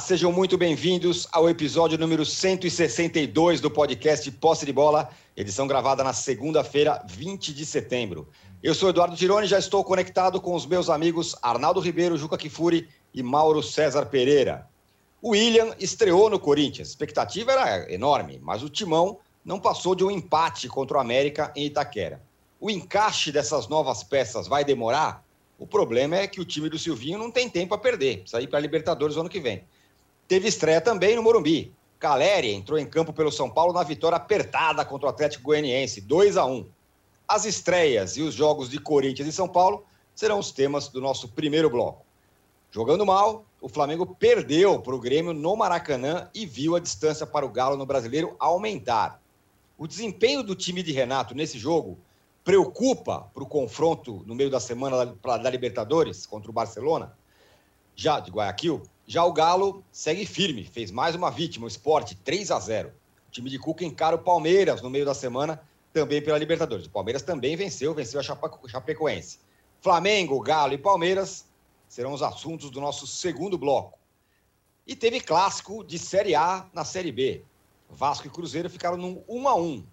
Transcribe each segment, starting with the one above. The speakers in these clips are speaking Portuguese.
Sejam muito bem-vindos ao episódio número 162 do podcast Posse de Bola, edição gravada na segunda-feira, 20 de setembro. Eu sou Eduardo Tironi e já estou conectado com os meus amigos Arnaldo Ribeiro, Juca Kifuri e Mauro César Pereira. O William estreou no Corinthians. A expectativa era enorme, mas o Timão não passou de um empate contra o América em Itaquera. O encaixe dessas novas peças vai demorar? O problema é que o time do Silvinho não tem tempo a perder, precisa ir para a Libertadores no ano que vem. Teve estreia também no Morumbi. Caleri entrou em campo pelo São Paulo na vitória apertada contra o Atlético Goianiense, 2 a 1. As estreias e os jogos de Corinthians e São Paulo serão os temas do nosso primeiro bloco. Jogando mal, o Flamengo perdeu para o Grêmio no Maracanã e viu a distância para o Galo no Brasileiro aumentar. O desempenho do time de Renato nesse jogo preocupa para o confronto no meio da semana da, da Libertadores contra o Barcelona, já de Guayaquil. Já o Galo segue firme, fez mais uma vítima, o esporte 3 a 0 O time de Cuca encara o Palmeiras no meio da semana, também pela Libertadores. O Palmeiras também venceu, venceu a Chapecoense. Flamengo, Galo e Palmeiras serão os assuntos do nosso segundo bloco. E teve clássico de Série A na Série B. Vasco e Cruzeiro ficaram num 1 a 1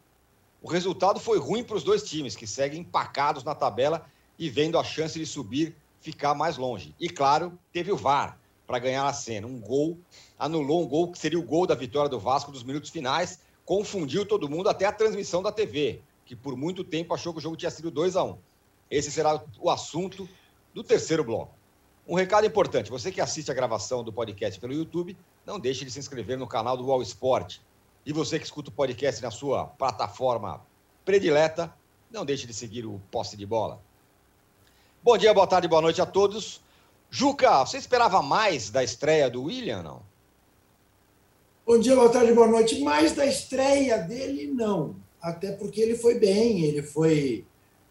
o resultado foi ruim para os dois times, que seguem empacados na tabela e vendo a chance de subir ficar mais longe. E claro, teve o VAR para ganhar a cena. Um gol, anulou um gol que seria o gol da vitória do Vasco nos minutos finais, confundiu todo mundo, até a transmissão da TV, que por muito tempo achou que o jogo tinha sido 2 a 1 um. Esse será o assunto do terceiro bloco. Um recado importante: você que assiste a gravação do podcast pelo YouTube, não deixe de se inscrever no canal do Wall Sport e você que escuta o podcast na sua plataforma predileta, não deixe de seguir o Posse de Bola. Bom dia, boa tarde, boa noite a todos. Juca, você esperava mais da estreia do William, não? Bom dia, boa tarde, boa noite. Mais da estreia dele, não. Até porque ele foi bem, ele foi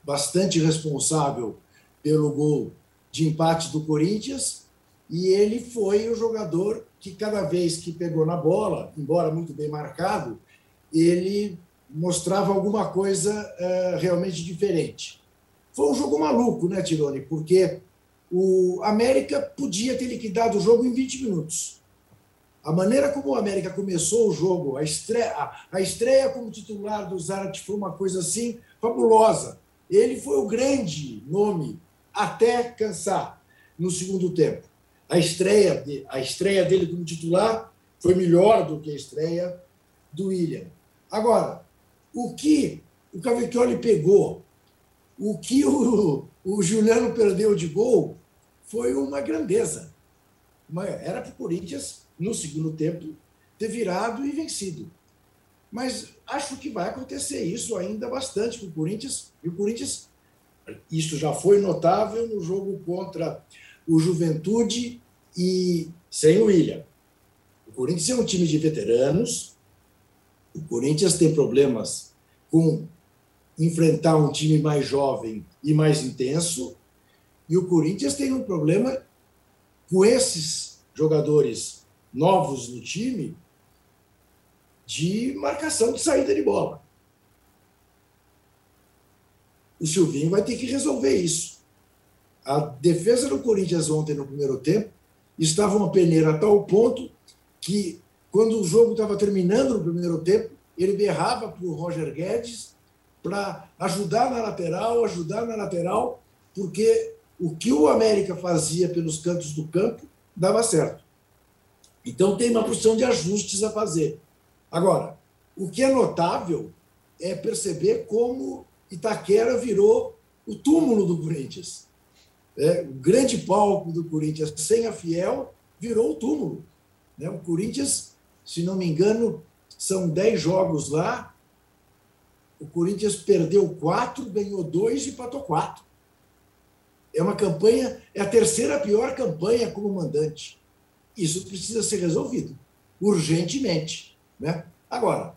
bastante responsável pelo gol de empate do Corinthians e ele foi o jogador que cada vez que pegou na bola, embora muito bem marcado, ele mostrava alguma coisa uh, realmente diferente. Foi um jogo maluco, né, Tirone? Porque o América podia ter liquidado o jogo em 20 minutos. A maneira como o América começou o jogo, a estreia, a estreia como titular do Zarat foi uma coisa assim fabulosa. Ele foi o grande nome até cansar no segundo tempo. A estreia, de, a estreia dele como titular foi melhor do que a estreia do William. Agora, o que o Cavicchioli pegou, o que o, o Juliano perdeu de gol, foi uma grandeza. Era para o Corinthians, no segundo tempo, ter virado e vencido. Mas acho que vai acontecer isso ainda bastante com o Corinthians. E o Corinthians, isso já foi notável no jogo contra o Juventude e sem o William. O Corinthians é um time de veteranos. O Corinthians tem problemas com enfrentar um time mais jovem e mais intenso. E o Corinthians tem um problema com esses jogadores novos no time de marcação de saída de bola. O Silvinho vai ter que resolver isso. A defesa do Corinthians ontem no primeiro tempo estava uma peneira a tal ponto que, quando o jogo estava terminando no primeiro tempo, ele berrava para o Roger Guedes para ajudar na lateral, ajudar na lateral, porque o que o América fazia pelos cantos do campo dava certo. Então tem uma porção de ajustes a fazer. Agora, o que é notável é perceber como Itaquera virou o túmulo do Corinthians é, o grande palco do Corinthians sem a Fiel virou o túmulo. Né? O Corinthians, se não me engano, são dez jogos lá. O Corinthians perdeu quatro, ganhou dois e empatou quatro. É uma campanha, é a terceira pior campanha como mandante. Isso precisa ser resolvido urgentemente. Né? Agora,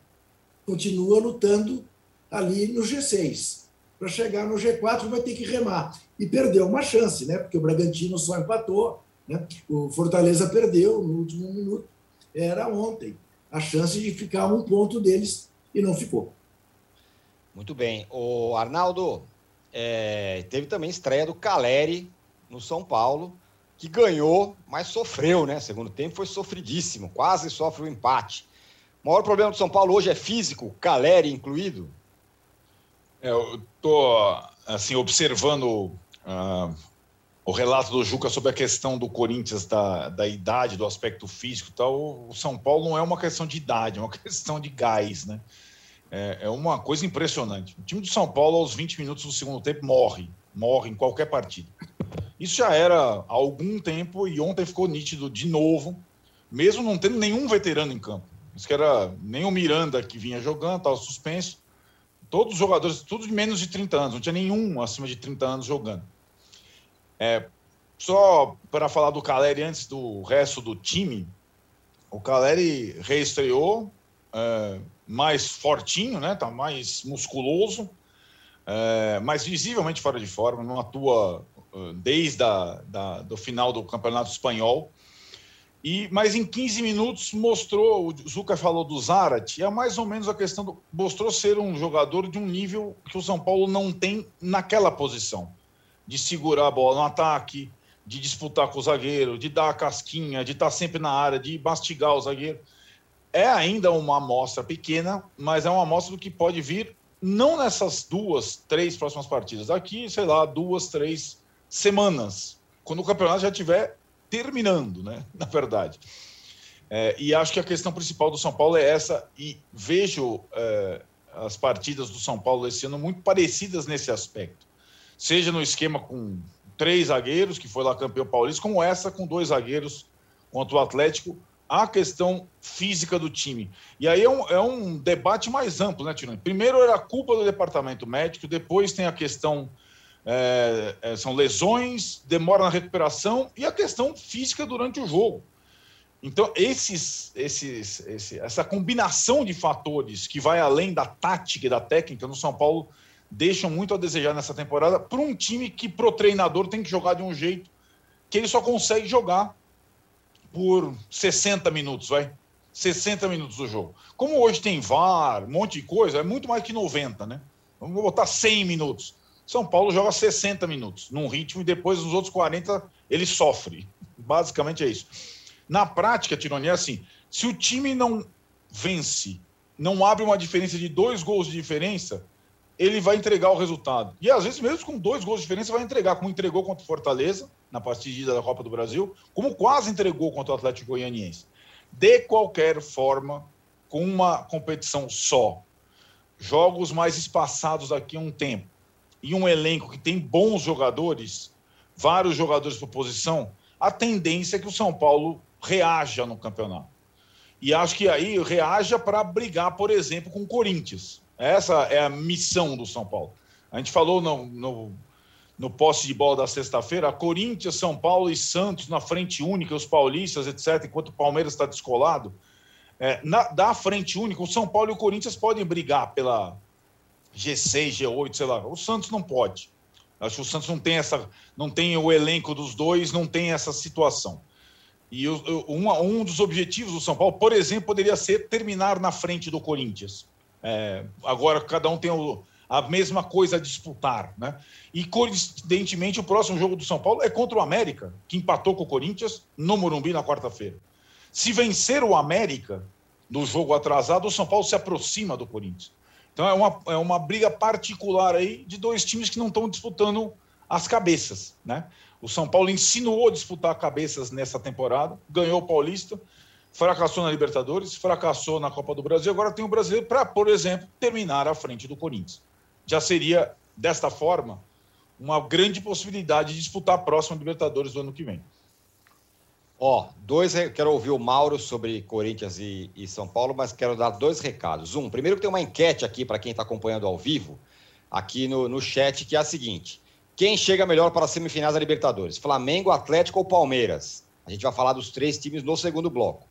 continua lutando ali no G6 para chegar no G4 vai ter que remar. E perdeu uma chance, né? Porque o Bragantino só empatou, né? o Fortaleza perdeu no último minuto. Era ontem a chance de ficar um ponto deles e não ficou. Muito bem. O Arnaldo, é, teve também estreia do Caleri no São Paulo. que ganhou, mas sofreu, né? Segundo tempo foi sofridíssimo, quase sofre o um empate. O maior problema do São Paulo hoje é físico, Caleri incluído? É, eu estou assim, observando uh, o relato do Juca sobre a questão do Corinthians, da, da idade, do aspecto físico e tal. O São Paulo não é uma questão de idade, é uma questão de gás, né? É, é uma coisa impressionante. O time do São Paulo, aos 20 minutos do segundo tempo, morre. Morre em qualquer partida. Isso já era há algum tempo e ontem ficou nítido de novo, mesmo não tendo nenhum veterano em campo. Isso que era nem o Miranda que vinha jogando, estava suspenso. Todos os jogadores, tudo de menos de 30 anos, não tinha nenhum acima de 30 anos jogando. É, só para falar do Caleri antes do resto do time, o Caleri reestreou, é, mais fortinho, né? Tá mais musculoso, é, mas visivelmente fora de forma, não atua uh, desde a, da, do final do Campeonato Espanhol. E, mas em 15 minutos mostrou, o Zuca falou do Zarat, é mais ou menos a questão do. mostrou ser um jogador de um nível que o São Paulo não tem naquela posição. De segurar a bola no ataque, de disputar com o zagueiro, de dar a casquinha, de estar sempre na área, de mastigar o zagueiro é ainda uma amostra pequena, mas é uma amostra do que pode vir não nessas duas, três próximas partidas, aqui, sei lá, duas, três semanas, quando o campeonato já estiver terminando, né? Na verdade. É, e acho que a questão principal do São Paulo é essa, e vejo é, as partidas do São Paulo esse ano muito parecidas nesse aspecto. Seja no esquema com três zagueiros, que foi lá campeão paulista, como essa com dois zagueiros contra o Atlético, a questão física do time. E aí é um, é um debate mais amplo, né, Tirone? Primeiro era a culpa do departamento médico, depois tem a questão. É, é, são lesões, demora na recuperação e a questão física durante o jogo. Então, esses, esses, esse, essa combinação de fatores que vai além da tática e da técnica no São Paulo deixam muito a desejar nessa temporada para um time que, pro treinador, tem que jogar de um jeito que ele só consegue jogar por 60 minutos, vai. 60 minutos do jogo. Como hoje tem VAR, um monte de coisa, é muito mais que 90, né? Vamos botar 100 minutos. São Paulo joga 60 minutos num ritmo e depois nos outros 40 ele sofre. Basicamente é isso. Na prática, Tironi, é assim: se o time não vence, não abre uma diferença de dois gols de diferença, ele vai entregar o resultado. E às vezes, mesmo com dois gols de diferença, vai entregar, como entregou contra o Fortaleza, na partida da Copa do Brasil, como quase entregou contra o Atlético Goianiense. De qualquer forma, com uma competição só, jogos mais espaçados daqui a um tempo, e um elenco que tem bons jogadores, vários jogadores por posição, a tendência é que o São Paulo reaja no campeonato. E acho que aí reaja para brigar, por exemplo, com o Corinthians essa é a missão do São Paulo. A gente falou no, no, no posse de bola da sexta-feira, Corinthians, São Paulo e Santos na frente única, os paulistas, etc., enquanto o Palmeiras está descolado. É, na, da frente única, o São Paulo e o Corinthians podem brigar pela G6, G8, sei lá. O Santos não pode. Acho que o Santos não tem essa, não tem o elenco dos dois, não tem essa situação. E um, um dos objetivos do São Paulo, por exemplo, poderia ser terminar na frente do Corinthians. É, agora cada um tem o, a mesma coisa a disputar, né? E coincidentemente o próximo jogo do São Paulo é contra o América, que empatou com o Corinthians no Morumbi na quarta-feira. Se vencer o América no jogo atrasado, o São Paulo se aproxima do Corinthians. Então é uma, é uma briga particular aí de dois times que não estão disputando as cabeças, né? O São Paulo insinuou disputar cabeças nessa temporada, ganhou o Paulista, fracassou na Libertadores, fracassou na Copa do Brasil, agora tem o brasileiro para, por exemplo, terminar à frente do Corinthians. Já seria, desta forma, uma grande possibilidade de disputar a próxima Libertadores do ano que vem. Ó, dois, quero ouvir o Mauro sobre Corinthians e, e, São Paulo, mas quero dar dois recados. Um, primeiro que tem uma enquete aqui para quem está acompanhando ao vivo, aqui no, no chat, que é a seguinte: quem chega melhor para as semifinais da Libertadores? Flamengo, Atlético ou Palmeiras? A gente vai falar dos três times no segundo bloco.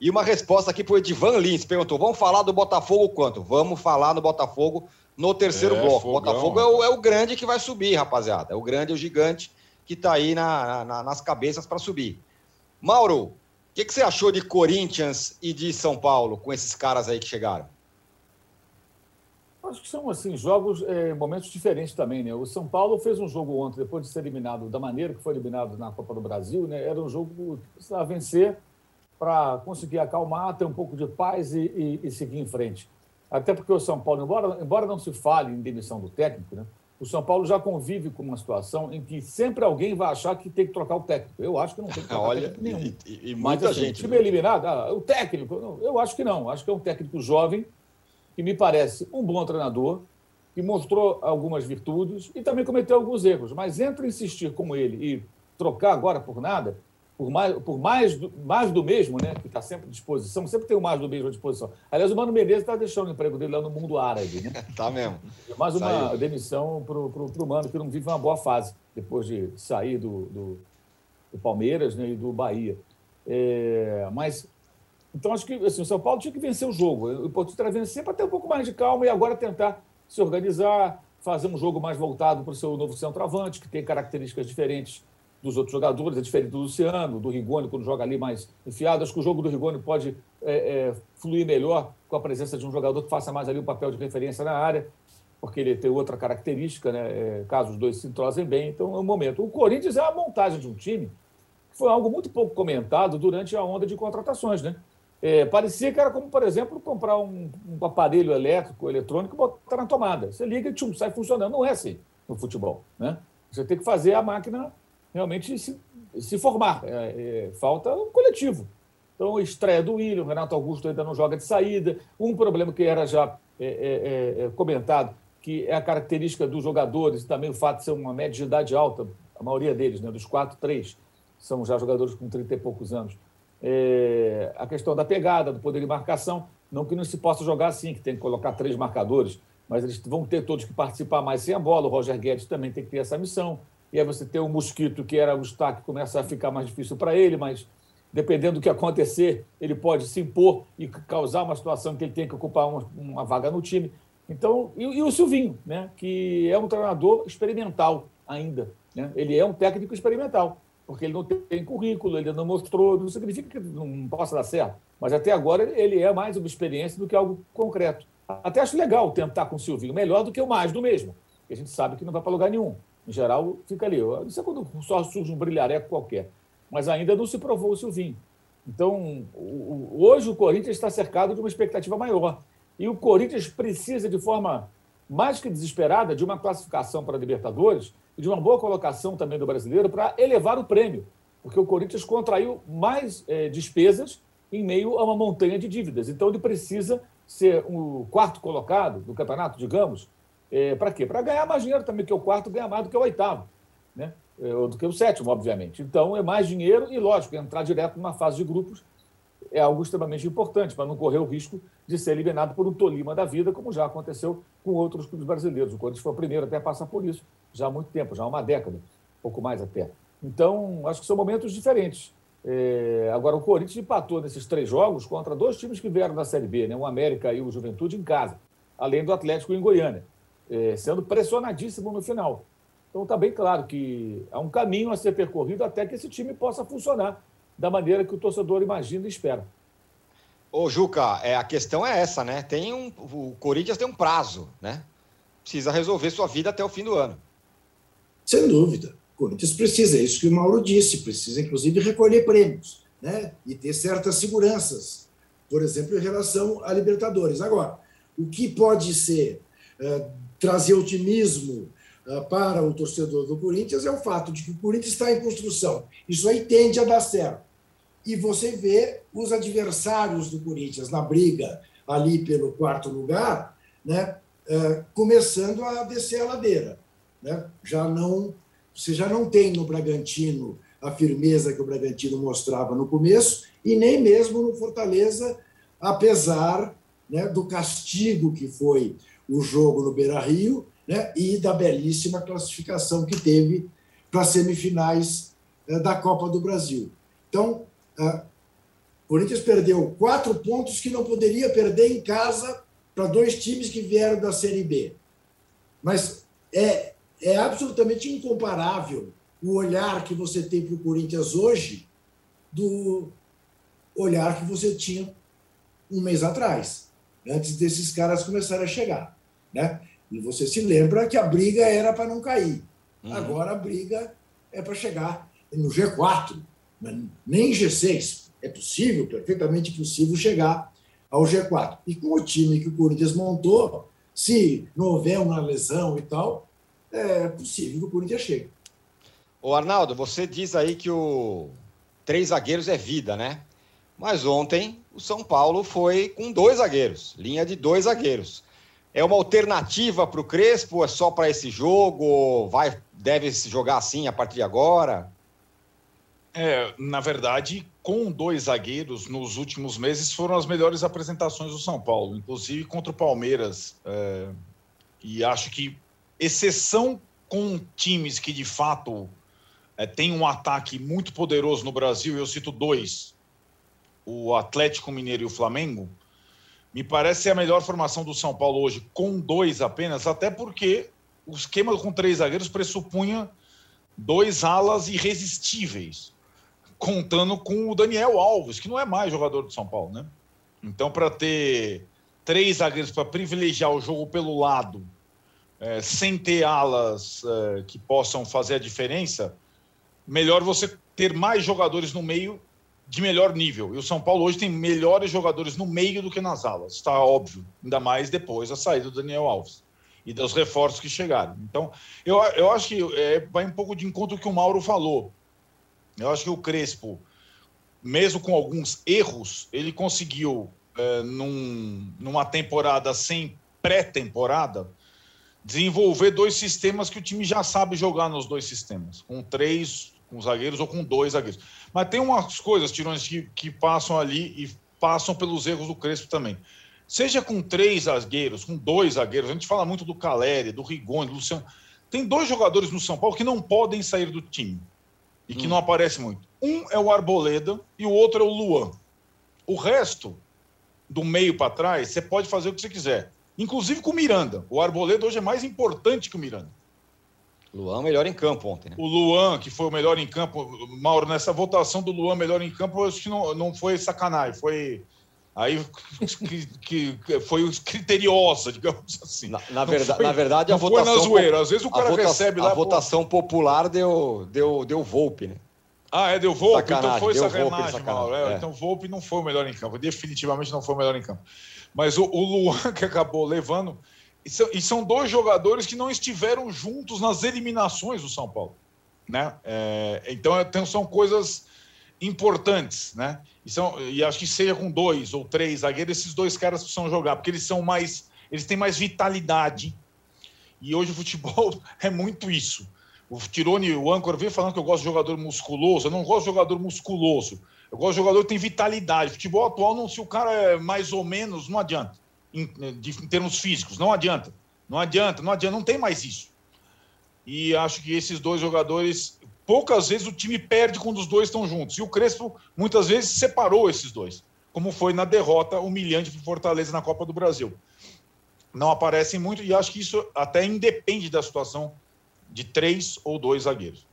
E uma resposta aqui para o Edivan Lins, perguntou: vamos falar do Botafogo quanto? Vamos falar do Botafogo no terceiro é, bloco. O Botafogo é o, é o, grande que vai subir, rapaziada. É o grande, é o gigante que está aí na, na, nas cabeças para subir. Mauro, o que, que, você achou de Corinthians e de São Paulo com esses caras aí que chegaram? acho que são assim jogos, é, momentos diferentes também, né? O São Paulo fez um jogo ontem, depois de ser eliminado da maneira que foi eliminado na Copa do Brasil, né? Era um jogo que precisava vencer para conseguir acalmar, ter um pouco de paz e, e, e, seguir em frente. Até porque o São Paulo, embora, embora não se fale em demissão do técnico, né? O São Paulo já convive com uma situação em que sempre alguém vai achar que tem que trocar o técnico. Eu acho que não tem que trocar Olha, técnico nenhum. E, e muita Mas, assim, gente. time né? eliminado, ah, o técnico, eu acho que não. Acho que é um técnico jovem que me parece um bom treinador, que mostrou algumas virtudes e também cometeu alguns erros. Mas entre insistir com ele e trocar agora por nada, por mais, por mais, do, mais do mesmo, né, que está sempre à disposição, sempre tem o mais do mesmo à disposição. Aliás, o Mano Menezes está deixando o emprego dele lá no mundo árabe. Né? tá mesmo. Mais uma Saiu. demissão para o Mano, que não vive uma boa fase depois de sair do, do, do Palmeiras né, e do Bahia. É, mas então, acho que assim, o São Paulo tinha que vencer o jogo. O importante era vencer para ter um pouco mais de calma e agora tentar se organizar, fazer um jogo mais voltado para o seu novo centroavante, que tem características diferentes dos outros jogadores, é diferente do Luciano, do Rigoni, quando joga ali mais enfiado. Acho que o jogo do Rigoni pode é, é, fluir melhor com a presença de um jogador que faça mais ali um papel de referência na área, porque ele tem outra característica, né? É, caso os dois se entrosem bem. Então, é um momento. O Corinthians é a montagem de um time que foi algo muito pouco comentado durante a onda de contratações, né? É, parecia que era como, por exemplo, comprar um, um, aparelho elétrico, eletrônico e botar na tomada. Você liga e tchum, sai funcionando. Não é assim no futebol. Né? Você tem que fazer a máquina realmente se, se formar. É, é, falta um coletivo. Então, estreia do William, Renato Augusto ainda não joga de saída. Um problema que era já é, é, é, comentado, que é a característica dos jogadores e também o fato de ser uma média de idade alta, a maioria deles, né, dos quatro, três, são já jogadores com 30 e poucos anos é, a questão da pegada, do poder de marcação. Não que não se possa jogar assim, que tem que colocar três marcadores, mas eles vão ter todos que participar mais sem a bola. O Roger Guedes também tem que ter essa missão. E aí você tem o Mosquito, que era o destaque, começa a ficar mais difícil para ele, mas dependendo do que acontecer, ele pode se impor e causar uma situação que ele tem que ocupar uma, uma vaga no time. Então, e, e, o Silvinho, né, que é um treinador experimental ainda. Né? Ele é um técnico experimental porque ele não tem currículo, ele não mostrou, não significa que não possa dar certo, mas até agora ele é mais uma experiência do que algo concreto. Até acho legal tentar com o Silvinho, melhor do que o mais do mesmo, que a gente sabe que não vai para lugar nenhum. Em geral, fica ali. Isso é quando só surge um brilhareco qualquer. Mas ainda não se provou o Silvinho. Então, hoje o Corinthians está cercado de uma expectativa maior. E o Corinthians precisa, de forma mais que desesperada, de uma classificação para a Libertadores e de uma boa colocação também do brasileiro para elevar o prêmio, porque o Corinthians contraiu mais é, despesas em meio a uma montanha de dívidas. Então ele precisa ser o quarto colocado do campeonato, digamos, é, para quê? Para ganhar mais dinheiro também, que o quarto ganha mais do que o oitavo, né? É, ou do que o sétimo, obviamente. Então é mais dinheiro e, lógico, entrar direto numa fase de grupos é algo extremamente importante para não correr o risco de ser eliminado por um Tolima da vida, como já aconteceu com outros clubes brasileiros. O Corinthians foi o primeiro até a passar por isso, já há muito tempo, já há uma década, pouco mais até. Então, acho que são momentos diferentes. É... agora, o Corinthians empatou nesses três jogos contra dois times que vieram da Série B, né? o América e o Juventude em casa, além do Atlético em Goiânia, é... sendo pressionadíssimo no final. Então, está bem claro que há um caminho a ser percorrido até que esse time possa funcionar da maneira que o torcedor imagina e espera. Ô, Juca, é, a questão é essa, né? Tem um, o Corinthians tem um prazo, né? Precisa resolver sua vida até o fim do ano. Sem dúvida. O Corinthians precisa, é isso que o Mauro disse, precisa inclusive recolher prêmios, né? E ter certas seguranças, por exemplo, em relação a Libertadores. Agora, o que pode ser é, trazer otimismo é, para o torcedor do Corinthians é o fato de que o Corinthians está em construção. Isso aí tende a dar certo e você vê os adversários do Corinthians na briga ali pelo quarto lugar, né, é, começando a descer a ladeira. Né? Já não, você já não tem no Bragantino a firmeza que o Bragantino mostrava no começo, e nem mesmo no Fortaleza, apesar né, do castigo que foi o jogo no Beira Rio né, e da belíssima classificação que teve para as semifinais é, da Copa do Brasil. Então, o Corinthians perdeu quatro pontos que não poderia perder em casa para dois times que vieram da Série B. Mas é, é absolutamente incomparável o olhar que você tem para o Corinthians hoje do olhar que você tinha um mês atrás, antes desses caras começarem a chegar. Né? E você se lembra que a briga era para não cair. Uhum. Agora a briga é para chegar no G4, nem G6. É possível, perfeitamente possível, chegar ao G4. E com o time que o Corinthians montou, se não houver uma lesão e tal, é possível que o Corinthians chegue. Ô Arnaldo, você diz aí que o três zagueiros é vida, né? Mas ontem o São Paulo foi com dois zagueiros, linha de dois zagueiros. É uma alternativa para o Crespo? É só para esse jogo? Vai, deve se jogar assim a partir de agora? É, na verdade, com dois zagueiros nos últimos meses foram as melhores apresentações do São Paulo, inclusive contra o Palmeiras. É, e acho que, exceção com times que de fato é, têm um ataque muito poderoso no Brasil, eu cito dois: o Atlético Mineiro e o Flamengo. Me parece a melhor formação do São Paulo hoje, com dois apenas, até porque o esquema com três zagueiros pressupunha dois alas irresistíveis contando com o Daniel Alves, que não é mais jogador do São Paulo, né? Então, para ter três zagueiros para privilegiar o jogo pelo lado, é, sem ter alas é, que possam fazer a diferença, melhor você ter mais jogadores no meio de melhor nível. E o São Paulo hoje tem melhores jogadores no meio do que nas alas, está óbvio. Ainda mais depois da saída do Daniel Alves e dos reforços que chegaram. Então, eu, eu acho que é, vai um pouco de encontro que o Mauro falou. Eu acho que o Crespo, mesmo com alguns erros, ele conseguiu, é, num, numa temporada sem pré-temporada, desenvolver dois sistemas que o time já sabe jogar nos dois sistemas, com três com zagueiros ou com dois zagueiros. Mas tem umas coisas, Tirões, que, que passam ali e passam pelos erros do Crespo também. Seja com três zagueiros, com dois zagueiros, a gente fala muito do Caleri, do Rigoni, do Luciano. Tem dois jogadores no São Paulo que não podem sair do time e que hum. não aparece muito. Um é o Arboleda e o outro é o Luan. O resto, do meio para trás, você pode fazer o que você quiser. Inclusive com o Miranda. O Arboleda hoje é mais importante que o Miranda. Luan melhor em campo ontem, né? O Luan, que foi o melhor em campo. Mauro, nessa votação do Luan melhor em campo, eu acho que não, não foi sacanagem, foi. Aí que, que foi criteriosa, digamos assim. Na, na, verdade, foi, na verdade, a votação. Foi na zoeira. Às vezes o cara vota, recebe lá. A votação pô... popular deu, deu, deu Volpe, né? Ah, é, deu Volpe? Então sacanagem, então foi sacanagem, Volpe, Mauro. É, é. Então Volpe não foi o melhor em campo. Definitivamente não foi o melhor em campo. Mas o, o Luan, que acabou levando. E são, dois jogadores que não estiveram juntos nas eliminações do São Paulo. Né? É, então, então são coisas importantes, né? E, são, e acho que seja com dois ou três zagueiros, esses dois caras precisam jogar, porque eles são mais. Eles têm mais vitalidade. E hoje o futebol é muito isso. O Tirone, o Ancor, vem falando que eu gosto de jogador musculoso. Eu não gosto de jogador musculoso. Eu gosto de jogador que tem vitalidade. Futebol atual, não, se o cara é mais ou menos, não adianta. Em, de, em termos físicos, não adianta. Não adianta, não adianta, não tem mais isso. E acho que esses dois jogadores poucas vezes o time perde quando os dois estão juntos. E o Crespo, muitas vezes, separou esses dois, como foi na derrota humilhante para Fortaleza na Copa do Brasil. Não aparecem muito e acho que isso até independe da situação de três ou dois zagueiros.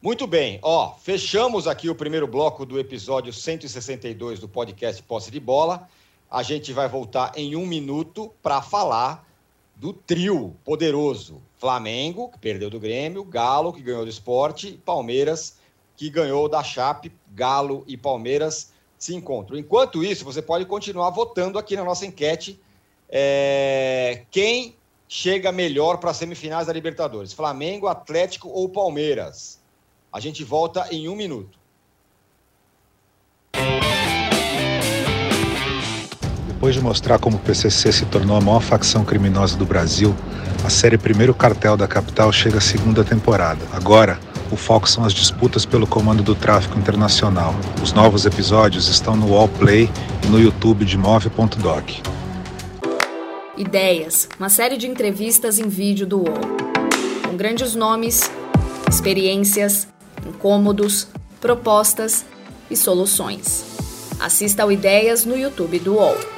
Muito bem, ó, fechamos aqui o primeiro bloco do episódio 162 do podcast Posse de Bola. A gente vai voltar em um minuto para falar do trio poderoso Flamengo, que perdeu do Grêmio, Galo, que ganhou do esporte, Palmeiras, que ganhou da Chape. Galo e Palmeiras se encontram. Enquanto isso, você pode continuar votando aqui na nossa enquete é... quem chega melhor para as semifinais da Libertadores: Flamengo, Atlético ou Palmeiras? A gente volta em um minuto. Depois de mostrar como o PCC se tornou a maior facção criminosa do Brasil, a série Primeiro Cartel da Capital chega à segunda temporada. Agora, o foco são as disputas pelo comando do tráfico internacional. Os novos episódios estão no Wallplay e no YouTube de Move.doc. Ideias, uma série de entrevistas em vídeo do UOL. Com grandes nomes, experiências, incômodos, propostas e soluções. Assista ao Ideias no YouTube do UOL.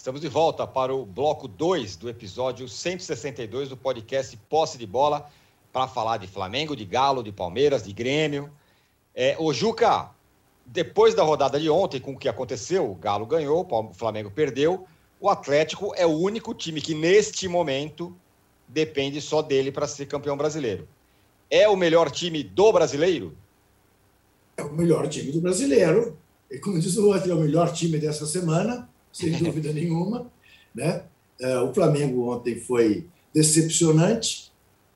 Estamos de volta para o bloco 2 do episódio 162 do podcast Posse de Bola, para falar de Flamengo, de Galo, de Palmeiras, de Grêmio. É, o Juca, depois da rodada de ontem, com o que aconteceu, o Galo ganhou, o Flamengo perdeu. O Atlético é o único time que, neste momento, depende só dele para ser campeão brasileiro. É o melhor time do brasileiro? É o melhor time do brasileiro. E como diz o outro, é o melhor time dessa semana, sem dúvida nenhuma. Né? É, o Flamengo ontem foi decepcionante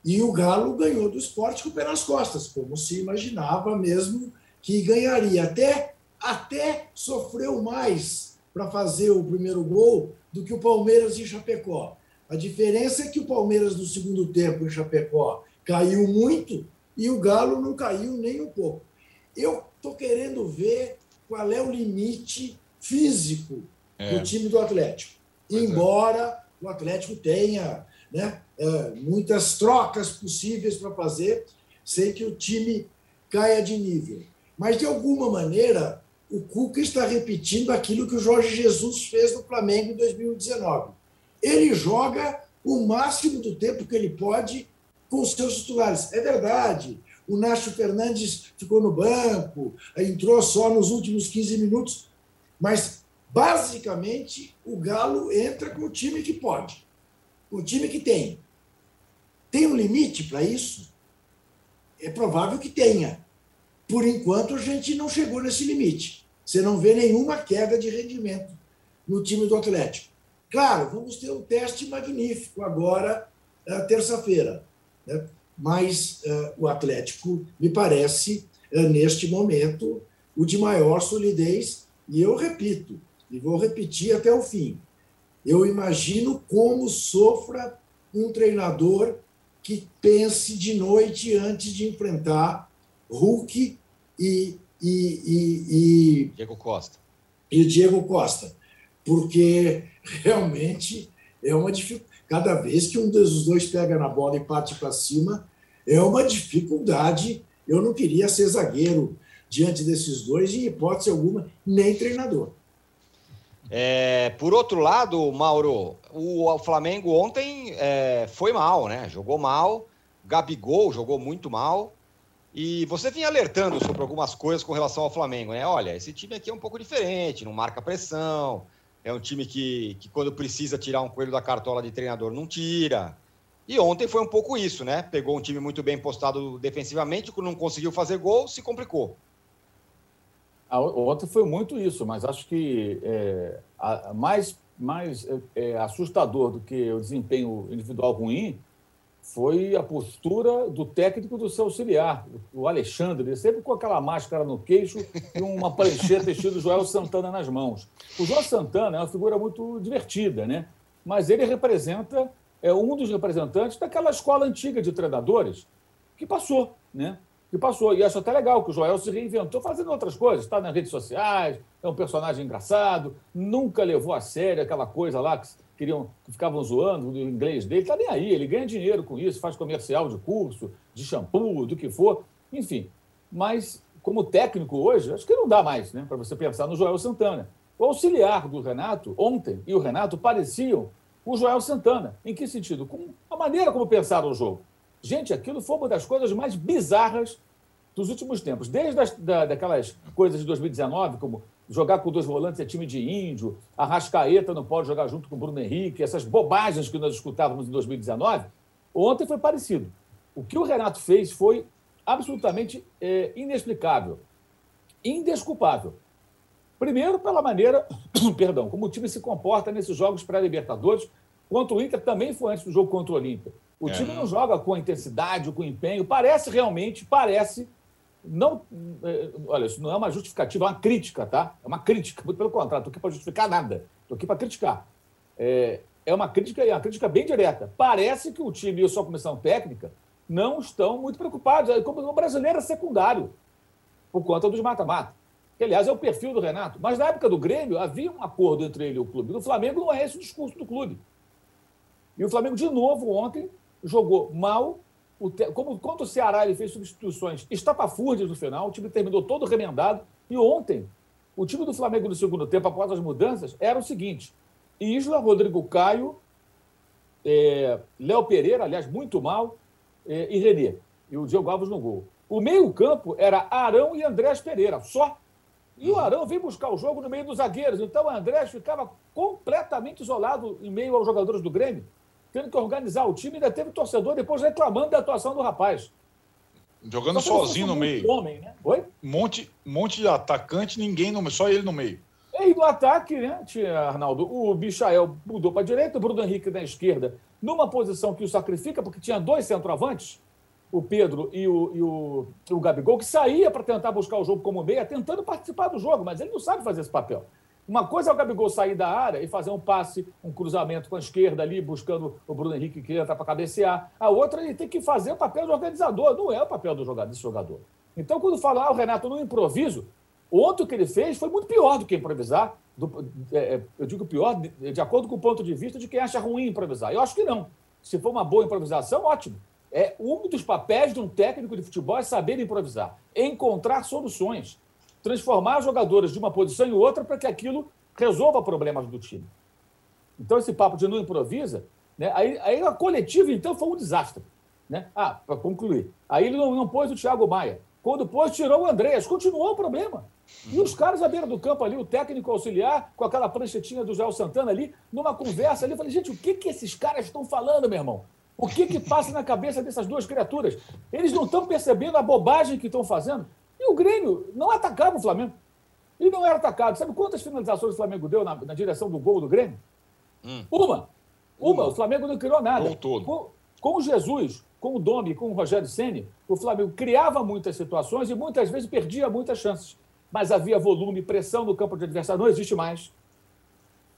e o Galo ganhou do esporte com o pé nas costas, como se imaginava mesmo que ganharia. Até, até sofreu mais para fazer o primeiro gol do que o Palmeiras em Chapecó. A diferença é que o Palmeiras no segundo tempo em Chapecó caiu muito e o Galo não caiu nem um pouco. Eu estou querendo ver qual é o limite físico é. do time do Atlético. Pois é. Embora é. o Atlético tenha né, é, muitas trocas possíveis para fazer sem que o time caia de nível. Mas, de alguma maneira, o Cuca está repetindo aquilo que o Jorge Jesus fez no Flamengo em 2019. Ele joga o máximo do tempo que ele pode com os seus titulares. É verdade. O Nacho Fernandes ficou no banco, entrou só nos últimos 15 minutos, mas basicamente o Galo entra com o time que pode, com o time que tem. Tem um limite para isso? É provável que tenha. Por enquanto, a gente não chegou nesse limite. Você não vê nenhuma queda de rendimento no time do Atlético. Claro, vamos ter um teste magnífico agora, terça-feira. Né? Mas uh, o Atlético me parece, uh, neste momento, o de maior solidez. E eu repito, e vou repetir até o fim: eu imagino como sofra um treinador que pense de noite antes de enfrentar Hulk e, e, e, e Diego Costa. E Diego Costa, porque realmente é uma dificuldade. Cada vez que um dos dois pega na bola e parte para cima, é uma dificuldade. Eu não queria ser zagueiro diante desses dois, em hipótese alguma, nem treinador. É, por outro lado, Mauro, o, Flamengo ontem é, foi mal, né? Jogou mal. Gabigol jogou muito mal. E você vinha alertando sobre algumas coisas com relação ao Flamengo, né? Olha, esse time aqui é um pouco diferente, não marca pressão. É um time que, que quando precisa tirar um coelho da cartola de treinador, não tira. E ontem foi um pouco isso, né? Pegou um time muito bem postado defensivamente, não conseguiu fazer gol, se complicou. Ah, ontem foi muito isso, mas acho que é, a, mais, mais é, é assustador do que o desempenho individual ruim foi a postura do técnico do seu auxiliar, o Alexandre, sempre com aquela máscara no queixo e uma prancheta estilo Joel Santana nas mãos. O Joel Santana é uma figura muito divertida, né? mas ele representa, é um dos representantes daquela escola antiga de treinadores que passou, né? Que passou. E acho até legal que o Joel se reinventou fazendo outras coisas, está nas redes sociais, é um personagem engraçado, nunca levou a sério aquela coisa lá que queriam, que ficavam zoando o inglês dele, está nem aí, ele ganha dinheiro com isso, faz comercial de curso, de shampoo, do que for, enfim. Mas, como técnico hoje, acho que não dá mais né, para você pensar no Joel Santana. O auxiliar do Renato, ontem, e o Renato pareciam o Joel Santana. Em que sentido? Com a maneira como pensaram o jogo. Gente, aquilo foi uma das coisas mais bizarras dos últimos tempos. Desde as, da, daquelas coisas de 2019, como jogar com dois volantes é time de índio, a Rascaeta não pode jogar junto com o Bruno Henrique, essas bobagens que nós escutávamos em 2019, ontem foi parecido. O que o Renato fez foi absolutamente é, inexplicável, indesculpável. Primeiro, pela maneira, perdão, como o time se comporta nesses jogos pré-libertadores, contra o Inter também foi antes do jogo contra o Olímpia. O é. time não joga com a intensidade, com empenho, parece realmente, parece não, é, olha, isso não é uma justificativa, é uma crítica, tá? É uma crítica, muito pelo contrário, estou aqui para justificar nada, estou aqui para criticar. É, é uma crítica, é uma crítica bem direta. Parece que o time e a sua comissão técnica não estão muito preocupados. Como o brasileiro é secundário, por conta dos mata-mata. que aliás é o perfil do Renato. Mas na época do Grêmio havia um acordo entre ele e o clube. No Flamengo não é esse o discurso do clube. E o Flamengo, de novo, ontem, jogou mal. O. Como contra o Ceará, ele fez substituições estapafúrdias no final, o time terminou todo remendado. E ontem, o time do Flamengo no segundo tempo, após as mudanças, era o seguinte: Isla, Rodrigo Caio, é... Léo Pereira, aliás, muito mal, é... e Renê. E o Diego Alves no gol. O meio-campo era Arão e Andrés Pereira, só. E o Arão veio buscar o jogo no meio dos zagueiros. Então o Andrés ficava completamente isolado em meio aos jogadores do Grêmio, tendo que organizar o time. Ainda teve torcedor depois reclamando da atuação do rapaz. Jogando sozinho no meio. Homem, né? Oi? Monte, monte de atacante, ninguém no só ele no meio. E no ataque, né, Arnaldo, o Michael mudou para a direita, o Bruno Henrique na esquerda, numa posição que o sacrifica, porque tinha dois centroavantes, o Pedro e o, e o, o Gabigol, que saía para tentar buscar o jogo como meia, tentando participar do jogo, mas ele não sabe fazer esse papel. Uma coisa é o Gabigol sair da área e fazer um passe, um cruzamento com a esquerda ali, buscando o Bruno Henrique que entra para cabecear. A outra, ele tem que fazer o papel de organizador, não é o papel do jogador, desse jogador. Então, quando fala, ah, o Renato no improviso, ontem o que ele fez foi muito pior do que improvisar. Do, é, eu digo pior de, de acordo com o ponto de vista de quem acha ruim improvisar. Eu acho que não. Se for uma boa improvisação, ótimo. É, um dos papéis de um técnico de futebol é saber improvisar, encontrar soluções, transformar jogadores de uma posição em outra para que aquilo resolva problemas do time. Então, esse papo de não improvisa, né? aí, aí a coletiva, então, foi um desastre. Né? Ah, para concluir, aí ele não, não pôs o Thiago Maia. Quando pôs, tirou o Andréas. Continuou o problema. E os caras à beira do campo ali, o técnico auxiliar, com aquela pranchetinha do Joel Santana ali, numa conversa ali, eu falei, gente, o que, que esses caras estão falando, meu irmão? O que, que passa na cabeça dessas duas criaturas? Eles não estão percebendo a bobagem que estão fazendo. E o Grêmio não atacava o Flamengo. E não era atacado. Sabe quantas finalizações o Flamengo deu na, na direção do gol do Grêmio? Hum. Uma. Uma. O Flamengo não criou nada. todo. Com, com o Jesus, com o Domi, com o Rogério Ceni, o Flamengo criava muitas situações e muitas vezes perdia muitas chances. Mas havia volume, pressão no campo de adversário. Não existe mais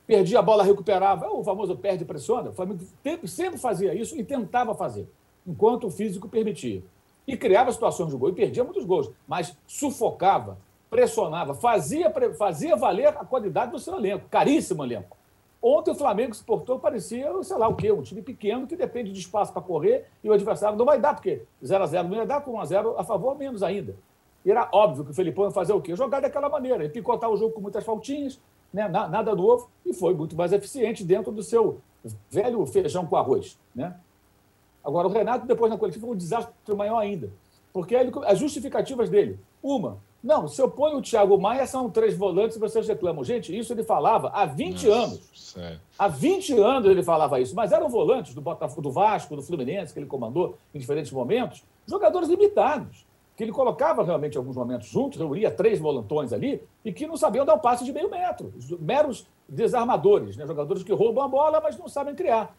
perdia a bola, recuperava. É o famoso perde e pressiona. O Flamengo sempre fazia isso e tentava fazer, enquanto o físico permitia. E criava situações de gol e perdia muitos gols, mas sufocava, pressionava, fazia, fazia valer a qualidade do seu elenco, caríssimo elenco. Ontem o Flamengo se portou, parecia, sei lá o quê, um time pequeno que depende de espaço para correr e o adversário não vai dar, porque 0 a 0 não ia dar, com 1 a 0 a favor, menos ainda. E era óbvio que o Felipão ia fazer o quê? Jogar daquela maneira, e picotar o jogo com muitas faltinhas, né? nada novo, e foi muito mais eficiente dentro do seu velho feijão com arroz. Né? Agora, o Renato, depois na coletiva, foi um desastre maior ainda. Porque ele, as justificativas dele, uma, não, se eu ponho o Thiago Maia, são três volantes e vocês reclamam. Gente, isso ele falava há 20 Nossa, anos. Sério. Há 20 anos ele falava isso, mas eram volantes do, Botafogo, do Vasco, do Fluminense, que ele comandou em diferentes momentos, jogadores limitados que ele colocava realmente em alguns momentos juntos, reunia três volantões ali, e que não sabiam dar o um passe de meio metro. Meros desarmadores, né? jogadores que roubam a bola, mas não sabem criar.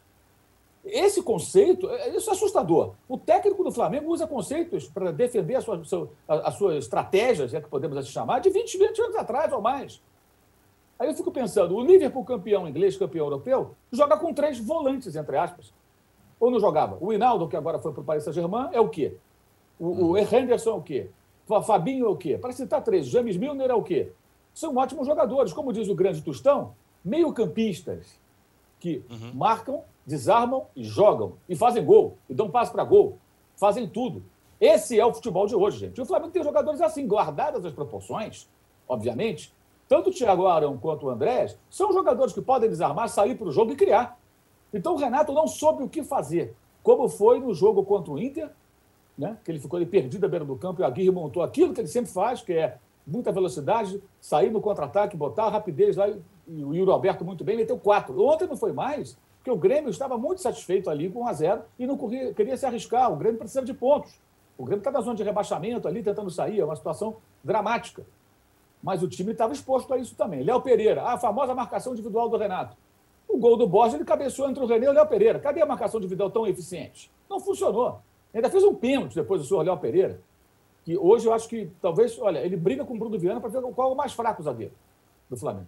Esse conceito, é, isso é assustador. O técnico do Flamengo usa conceitos para defender a sua, a, a sua estratégia, é que podemos assim chamar, de 20, 20 anos atrás ou mais. Aí eu fico pensando, o Liverpool campeão inglês, campeão europeu, joga com três volantes, entre aspas. Ou não jogava? O Hinaldo, que agora foi para o Paris Saint-Germain, é o quê? O, o Henderson é o quê? O Fabinho é o quê? Para citar três, James Milner é o quê? São ótimos jogadores, como diz o grande Tostão, meio-campistas que uhum. marcam, desarmam e jogam, e fazem gol, e dão passo para gol, fazem tudo. Esse é o futebol de hoje, gente. E o Flamengo tem jogadores assim, guardadas as proporções, obviamente. Tanto o Thiago Arão quanto o Andrés são jogadores que podem desarmar, sair para o jogo e criar. Então o Renato não soube o que fazer, como foi no jogo contra o Inter né? que ele ficou ali perdido à beira do campo e o Aguirre montou aquilo que ele sempre faz, que é muita velocidade, sair no contra-ataque, botar a rapidez lá, e o Yuri Alberto muito bem, meteu quatro. Ontem não foi mais, porque o Grêmio estava muito satisfeito ali com 1 a 0 e não corria, queria se arriscar. O Grêmio precisava de pontos. O Grêmio está na zona de rebaixamento ali, tentando sair, é uma situação dramática. Mas o time estava exposto a isso também. Léo Pereira, a famosa marcação individual do Renato. O gol do Borges, ele cabeceou entre o René e o Léo Pereira. Cadê a marcação individual tão eficiente? Não funcionou. Ainda fez um pênalti depois do senhor Léo Pereira, que hoje eu acho que talvez, olha, ele briga com o Bruno Viana para ver qual é o mais fraco zagueiro do Flamengo.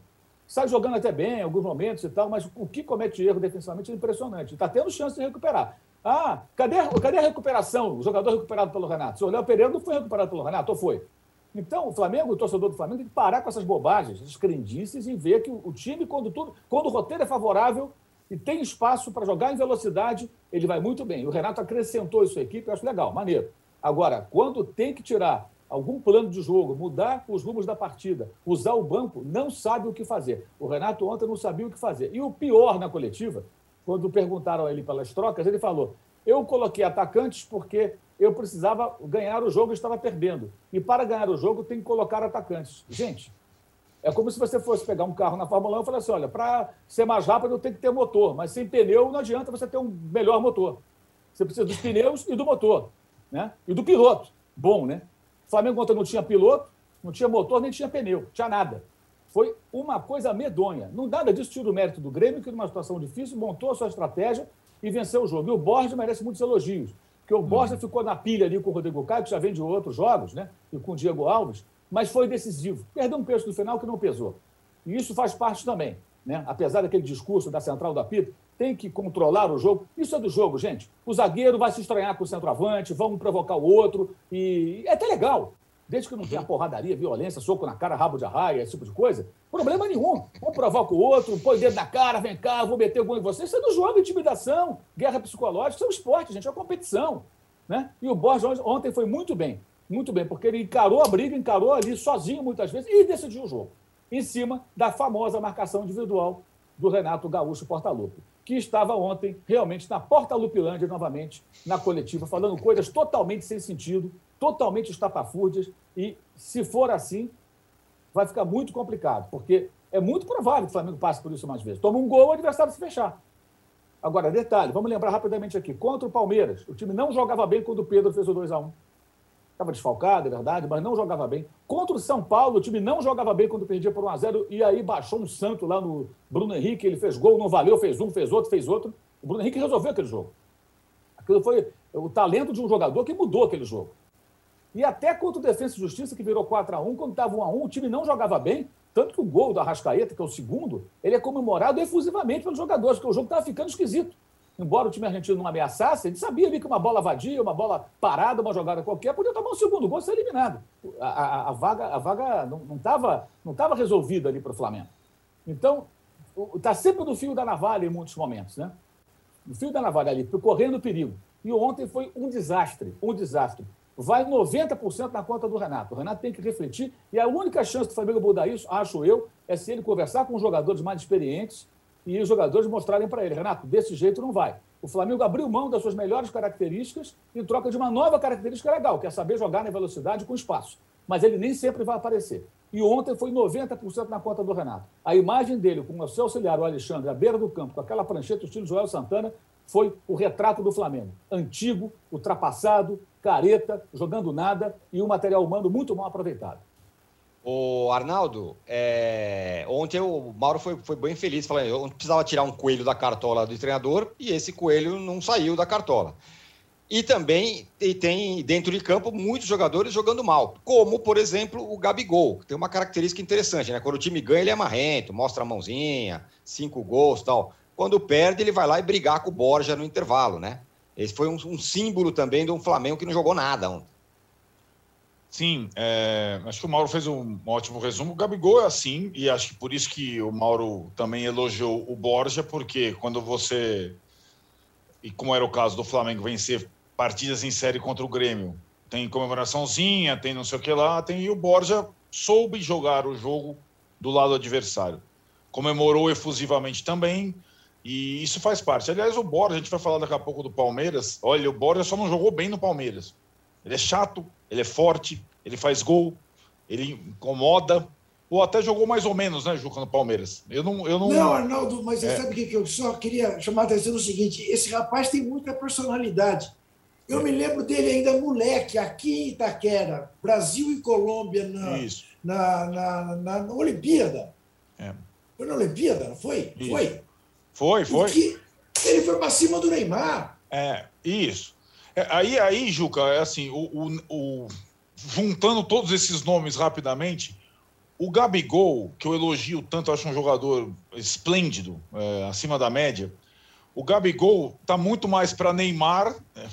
Sai jogando até bem em alguns momentos e tal, mas o que comete erro defensivamente é impressionante. Está tendo chance de recuperar. Ah, cadê, cadê a recuperação? O jogador recuperado pelo Renato? O Léo Pereira não foi recuperado pelo Renato, ou foi? Então, o Flamengo, o torcedor do Flamengo, tem que parar com essas bobagens, essas crendices e ver que o time, quando, tudo, quando o roteiro é favorável e tem espaço para jogar em velocidade, ele vai muito bem. O Renato acrescentou isso à equipe, eu acho legal, maneiro. Agora, quando tem que tirar algum plano de jogo, mudar os rumos da partida, usar o banco, não sabe o que fazer. O Renato ontem não sabia o que fazer. E o pior na coletiva, quando perguntaram a ele pelas trocas, ele falou: Eu coloquei atacantes porque eu precisava ganhar o jogo e estava perdendo. E para ganhar o jogo tem que colocar atacantes. Gente, é como se você fosse pegar um carro na Fórmula 1 e falasse: olha, para ser mais rápido tem que ter motor, mas sem pneu não adianta você ter um melhor motor. Você precisa dos pneus e do motor, né? E do piloto. Bom, né? O Flamengo ontem não tinha piloto, não tinha motor, nem tinha pneu, tinha nada. Foi uma coisa medonha. Não nada disso tira o mérito do Grêmio, que numa situação difícil montou a sua estratégia e venceu o jogo. E o Borges merece muitos elogios. Porque o Borja uhum. ficou na pilha ali com o Rodrigo Caio, que já vem de outros jogos, né? E com o Diego Alves, mas foi decisivo. Perdeu um peso no final que não pesou. E isso faz parte também, né? Apesar daquele discurso da central da PITA, tem que controlar o jogo. Isso é do jogo, gente. O zagueiro vai se estranhar com o centroavante, vão provocar o outro. E é até legal. Desde que não tenha porradaria, violência, soco na cara, rabo de arraia, esse tipo de coisa, problema nenhum. Um provoca o outro, põe o dedo na cara, vem cá, vou meter gol em você. Isso é do jogo, intimidação, guerra psicológica, isso é um esporte, gente, é uma competição. Né? E o Borges ontem foi muito bem, muito bem, porque ele encarou a briga, encarou ali sozinho muitas vezes e decidiu o jogo, em cima da famosa marcação individual do Renato Gaúcho Portaluppi, que estava ontem realmente na Portalupilândia novamente, na coletiva, falando coisas totalmente sem sentido, totalmente estapafúrdias, e se for assim, vai ficar muito complicado, porque é muito provável que o Flamengo passe por isso mais vezes. Toma um gol, o adversário se fechar. Agora, detalhe, vamos lembrar rapidamente aqui. Contra o Palmeiras, o time não jogava bem quando o Pedro fez o 2x1. Estava desfalcado, é verdade, mas não jogava bem. Contra o São Paulo, o time não jogava bem quando perdia por 1x0 e aí baixou um santo lá no Bruno Henrique, ele fez gol, não valeu, fez um, fez outro, fez outro. O Bruno Henrique resolveu aquele jogo. Aquilo foi o talento de um jogador que mudou aquele jogo. E até contra o Defensa e Justiça, que virou 4x1, quando estava 1x1, o time não jogava bem. Tanto que o gol do Arrascaeta, que é o segundo, ele é comemorado efusivamente pelos jogadores, porque o jogo estava ficando esquisito. Embora o time argentino não ameaçasse, ele sabia ali que uma bola vadia, uma bola parada, uma jogada qualquer, podia tomar um segundo gol e ser eliminado. A, a, a vaga, a vaga não estava não tava resolvida ali para o Flamengo. Então, está sempre no fio da navalha em muitos momentos, né? No fio da navalha ali, correndo perigo. E ontem foi um desastre, um desastre vai 90% na conta do Renato. O Renato tem que refletir e a única chance do Flamengo mudar isso, acho eu, é se ele conversar com os jogadores mais experientes e os jogadores mostrarem para ele, Renato, desse jeito não vai. O Flamengo abriu mão das suas melhores características em troca de uma nova característica legal, que é saber jogar na velocidade com espaço. Mas ele nem sempre vai aparecer. E ontem foi 90% na conta do Renato. A imagem dele com o seu auxiliar, o Alexandre, à beira do campo, com aquela prancheta estilo Joel Santana, foi o retrato do Flamengo. Antigo, ultrapassado, careta, jogando nada e um material humano muito mal aproveitado. O Arnaldo, é... ontem o Mauro foi, foi bem feliz, falando eu precisava tirar um coelho da cartola do treinador e esse coelho não saiu da cartola. E também e tem dentro de campo muitos jogadores jogando mal, como, por exemplo, o Gabigol, que tem uma característica interessante, né? Quando o time ganha, ele é marrento, mostra a mãozinha, cinco gols tal. Quando perde, ele vai lá e brigar com o Borja no intervalo, né? Esse foi um, um símbolo também de um Flamengo que não jogou nada ontem. Sim, é, acho que o Mauro fez um ótimo resumo. O Gabigol é assim, e acho que por isso que o Mauro também elogiou o Borja, porque quando você, e como era o caso do Flamengo, vencer partidas em série contra o Grêmio, tem comemoraçãozinha, tem não sei o que lá, tem, e o Borja soube jogar o jogo do lado adversário. Comemorou efusivamente também, e isso faz parte. Aliás, o Borja, a gente vai falar daqui a pouco do Palmeiras. Olha, o Borja só não jogou bem no Palmeiras. Ele é chato, ele é forte, ele faz gol, ele incomoda. Ou até jogou mais ou menos, né, Juca, no Palmeiras. Eu não. Eu não... não, Arnaldo, mas é. sabe o que eu só queria chamar a atenção no seguinte: esse rapaz tem muita personalidade. Eu é. me lembro dele ainda moleque, aqui em Itaquera, Brasil e Colômbia, na, na, na, na, na Olimpíada. É. Foi na Olimpíada, não foi? Isso. Foi. Foi, foi. ele foi para cima do Neymar. É, isso. É, aí, aí, Juca, é assim, o, o, o, juntando todos esses nomes rapidamente, o Gabigol, que eu elogio tanto, acho um jogador esplêndido, é, acima da média. O Gabigol está muito mais para Neymar, é,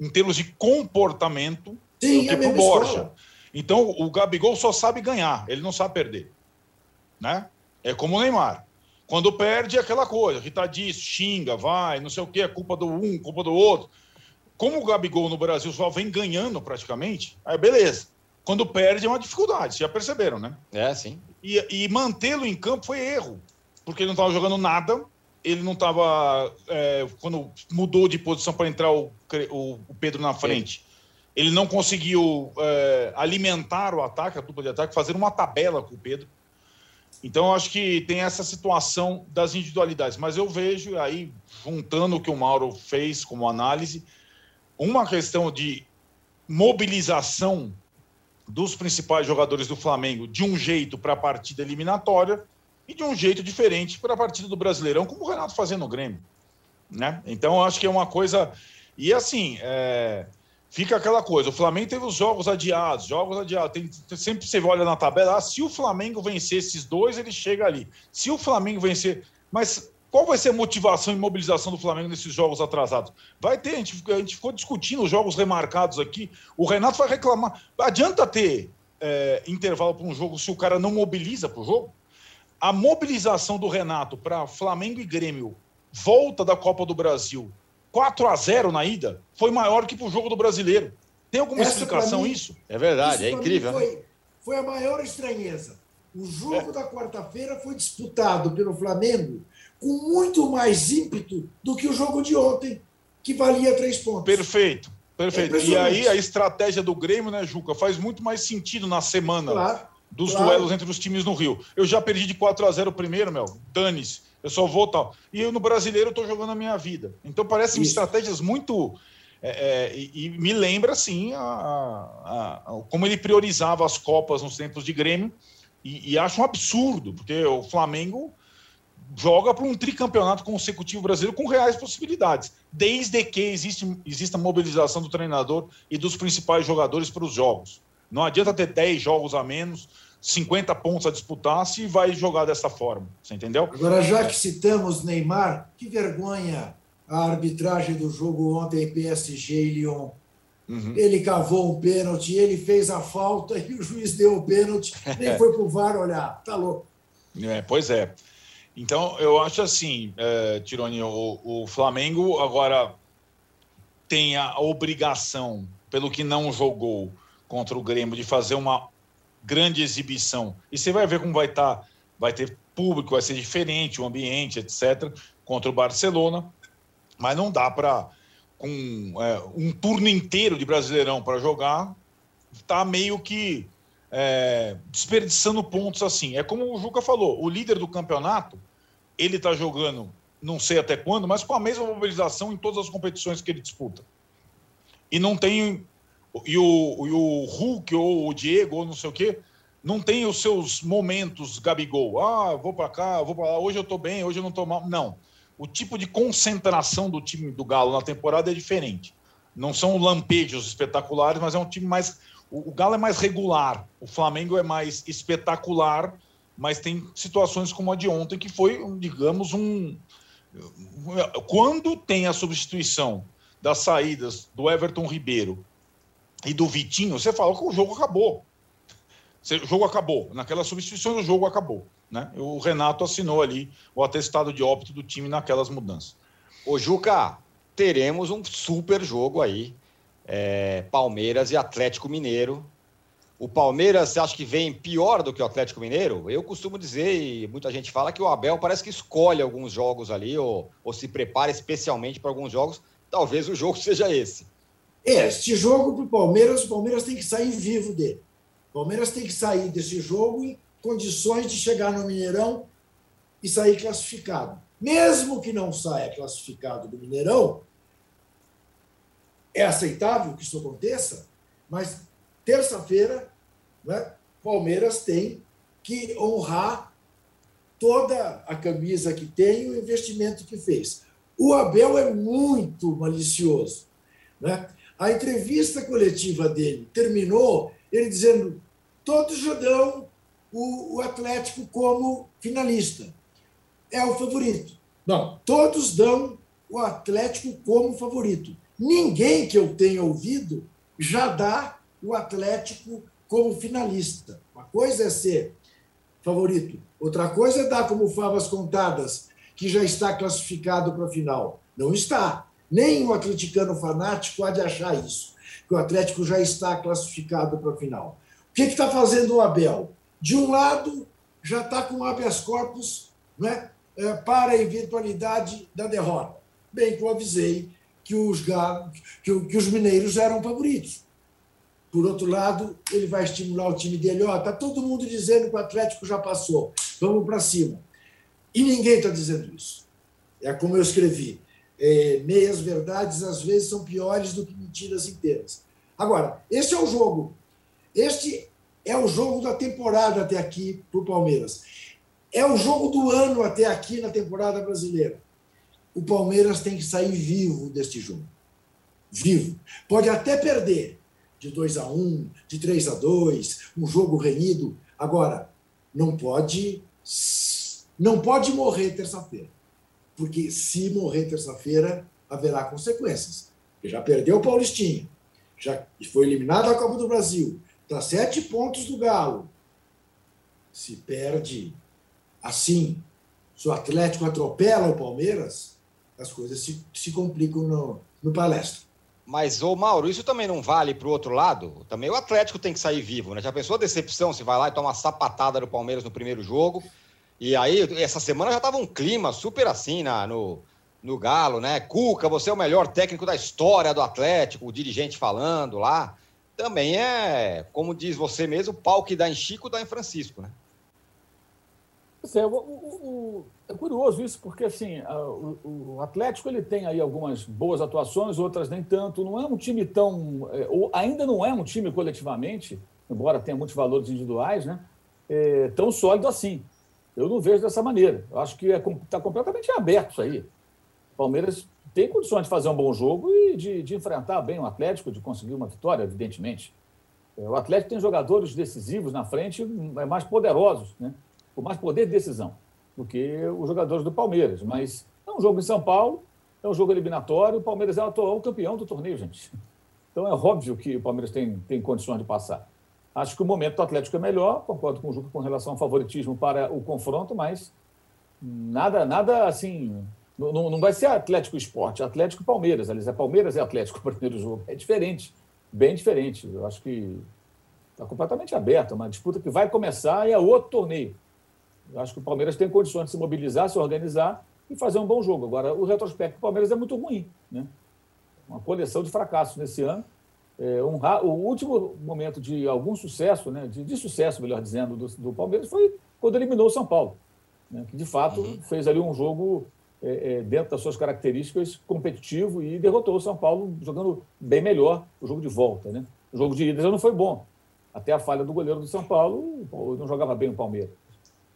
em termos de comportamento, Sim, do que para o Borja. Então o Gabigol só sabe ganhar, ele não sabe perder. Né? É como o Neymar. Quando perde é aquela coisa, irritadiço, xinga, vai, não sei o que, é culpa do um, culpa do outro. Como o Gabigol no Brasil só vem ganhando praticamente, aí beleza. Quando perde é uma dificuldade, já perceberam, né? É, sim. E, e mantê-lo em campo foi erro, porque ele não estava jogando nada, ele não estava. É, quando mudou de posição para entrar o, o, o, Pedro na frente, ele não conseguiu é, alimentar o ataque, a dupla de ataque, fazer uma tabela com o Pedro. Então, eu acho que tem essa situação das individualidades. Mas eu vejo aí, juntando o que o Mauro fez como análise, uma questão de mobilização dos principais jogadores do Flamengo de um jeito para a partida eliminatória e de um jeito diferente para a partida do Brasileirão, como o Renato fazendo no Grêmio. Né? Então, acho que é uma coisa. E assim, é fica aquela coisa: o Flamengo teve os jogos adiados, jogos adiados. Tem, sempre você olha na tabela, ah, se o Flamengo vencer esses dois, ele chega ali. Se o Flamengo vencer. Mas qual vai ser a motivação e mobilização do Flamengo nesses jogos atrasados? Vai ter, a gente, a gente ficou discutindo os jogos remarcados aqui. O Renato vai reclamar. Adianta ter é, intervalo para um jogo se o cara não mobiliza para o jogo? A mobilização do Renato para Flamengo e Grêmio, volta da Copa do Brasil, 4 a 0 na ida foi maior que para o jogo do brasileiro. Tem alguma Essa explicação mim, isso? É verdade, isso é incrível. Foi, né? foi, a maior estranheza. O jogo da quarta-feira foi disputado pelo Flamengo com muito mais ímpeto do que o jogo de ontem, que valia três pontos. Perfeito, perfeito. É e aí a estratégia do Grêmio, né, Juca, faz muito mais sentido na semana claro, dos claro. duelos entre os times no Rio. Eu já perdi de 4 a 0 o primeiro, meu. Dane-se eu só vou tal. E eu no brasileiro estou jogando a minha vida. Então parecem estratégias muito. É, é, e, e, me lembra, assim, a, a, a, como ele priorizava as Copas nos tempos de Grêmio. E, e acho um absurdo, porque o Flamengo joga para um tricampeonato consecutivo brasileiro com reais possibilidades, desde que existe, exista mobilização do treinador e dos principais jogadores para os jogos. Não adianta ter 10 jogos a menos 50 pontos a disputar se vai jogar dessa forma. Você entendeu? Agora, já que citamos Neymar, que vergonha a arbitragem do jogo ontem PSG e Lyon. Uhum. Ele cavou um pênalti, ele fez a falta e o juiz deu o pênalti, nem foi pro VAR olhar. Tá louco. É, pois é. Então, eu acho assim, é, Tironi, o, o Flamengo agora tem a obrigação, pelo que não jogou contra o Grêmio, de fazer uma grande exibição. E você vai ver como vai estar, tá, vai ter público, vai ser diferente, o ambiente, etc., contra o Barcelona. Mas não dá para, com é, um turno inteiro de Brasileirão para jogar, tá meio que é, desperdiçando pontos assim. É como o Juca falou, o líder do campeonato, ele está jogando, não sei até quando, mas com a mesma mobilização em todas as competições que ele disputa. E não tem e o, e o Hulk ou o Diego ou não sei o quê, não tem os seus momentos Gabigol. Ah, vou para cá, vou para lá, hoje eu estou bem, hoje eu não estou mal. Não. O tipo de concentração do time do Galo na temporada é diferente. Não são lampejos espetaculares, mas é um time mais. O, o Galo é mais regular, o Flamengo é mais espetacular, mas tem situações como a de ontem, que foi, digamos, um. Quando tem a substituição das saídas do Everton Ribeiro e do Vitinho, você fala que o jogo acabou. O jogo acabou. Naquela substituição, o jogo acabou. Né? O Renato assinou ali o atestado de óbito do time naquelas mudanças. Ô, Juca, teremos um super jogo aí. É, Palmeiras e Atlético Mineiro. O Palmeiras, você acha que vem pior do que o Atlético Mineiro? Eu costumo dizer, e muita gente fala, que o Abel parece que escolhe alguns jogos ali, ou, ou se prepara especialmente para alguns jogos. Talvez o jogo seja esse. É, este jogo para o Palmeiras, o Palmeiras tem que sair vivo dele. Palmeiras tem que sair desse jogo em condições de chegar no Mineirão e sair classificado. Mesmo que não saia classificado do Mineirão, é aceitável que isso aconteça, mas terça-feira, né, Palmeiras tem que honrar toda a camisa que tem e o investimento que fez. O Abel é muito malicioso. Né? A entrevista coletiva dele terminou ele dizendo: todos já dão o, o Atlético como finalista. É o favorito. Não, todos dão o Atlético como favorito. Ninguém que eu tenha ouvido já dá o Atlético como finalista. Uma coisa é ser favorito, outra coisa é dar como favas contadas que já está classificado para a final. Não está. Nem o atleticano fanático há de achar isso, que o Atlético já está classificado para a final. Que está fazendo o Abel? De um lado, já está com habeas corpus né, é, para a eventualidade da derrota. Bem que eu avisei que os, que, que os mineiros eram favoritos. Por outro lado, ele vai estimular o time dele. Ó, tá todo mundo dizendo que o Atlético já passou. Vamos para cima. E ninguém está dizendo isso. É como eu escrevi. É, meias verdades às vezes são piores do que mentiras inteiras. Agora, este é o jogo. Este é o jogo da temporada até aqui para o Palmeiras. É o jogo do ano até aqui na temporada brasileira. O Palmeiras tem que sair vivo deste jogo. Vivo. Pode até perder de 2 a 1, um, de 3 a 2, um jogo renhido. Agora, não pode não pode morrer terça-feira, porque se morrer terça-feira, haverá consequências. Já perdeu o Paulistinha, já foi eliminado da Copa do Brasil, está sete pontos do Galo. Se perde assim, se o Atlético atropela o Palmeiras, as coisas se, se complicam no, no palestra. Mas, ô Mauro, isso também não vale para o outro lado? Também o Atlético tem que sair vivo, né? Já pensou a decepção se vai lá e toma uma sapatada do Palmeiras no primeiro jogo? E aí, essa semana já estava um clima super assim na, no, no Galo, né? Cuca, você é o melhor técnico da história do Atlético, o dirigente falando lá. Também é, como diz você mesmo, o pau que dá em Chico dá em Francisco, né? É, o, o, é curioso isso, porque assim, a, o, o, Atlético ele tem aí algumas boas atuações, outras nem tanto. Não é um time tão. É, ou ainda não é um time coletivamente, embora tenha muitos valores individuais, né? É, tão sólido assim. Eu não vejo dessa maneira. Eu acho que está é, completamente aberto isso aí. O Palmeiras tem condições de fazer um bom jogo e de, de enfrentar bem o Atlético, de conseguir uma vitória, evidentemente. É, o Atlético tem jogadores decisivos na frente, é, mais poderosos, né? com mais poder de decisão do que os jogadores do Palmeiras. Mas é um jogo em São Paulo, é um jogo eliminatório, o Palmeiras é o atual campeão do torneio, gente. Então é óbvio que o Palmeiras tem, tem condições de passar. Acho que o momento do Atlético é melhor, concordo com o Juca com relação ao favoritismo para o confronto, mas nada, nada assim. Não, não vai ser Atlético Esporte, Atlético Palmeiras. Aliás, é Palmeiras e Atlético o primeiro jogo. É diferente, bem diferente. Eu acho que está completamente aberto. É uma disputa que vai começar e é outro torneio. Eu acho que o Palmeiras tem condições de se mobilizar, se organizar e fazer um bom jogo. Agora, o retrospecto do Palmeiras é muito ruim. Né? Uma coleção de fracassos nesse ano é, um, o último momento de algum sucesso, né, de, de sucesso, melhor dizendo, do, do, Palmeiras foi quando eliminou o São Paulo, né, que de fato uhum. fez ali um jogo é, é, dentro das suas características competitivo e derrotou o São Paulo jogando bem melhor o jogo de volta. Né? O jogo de ida já não foi bom. Até a falha do goleiro do São Paulo, não jogava bem o Palmeiras.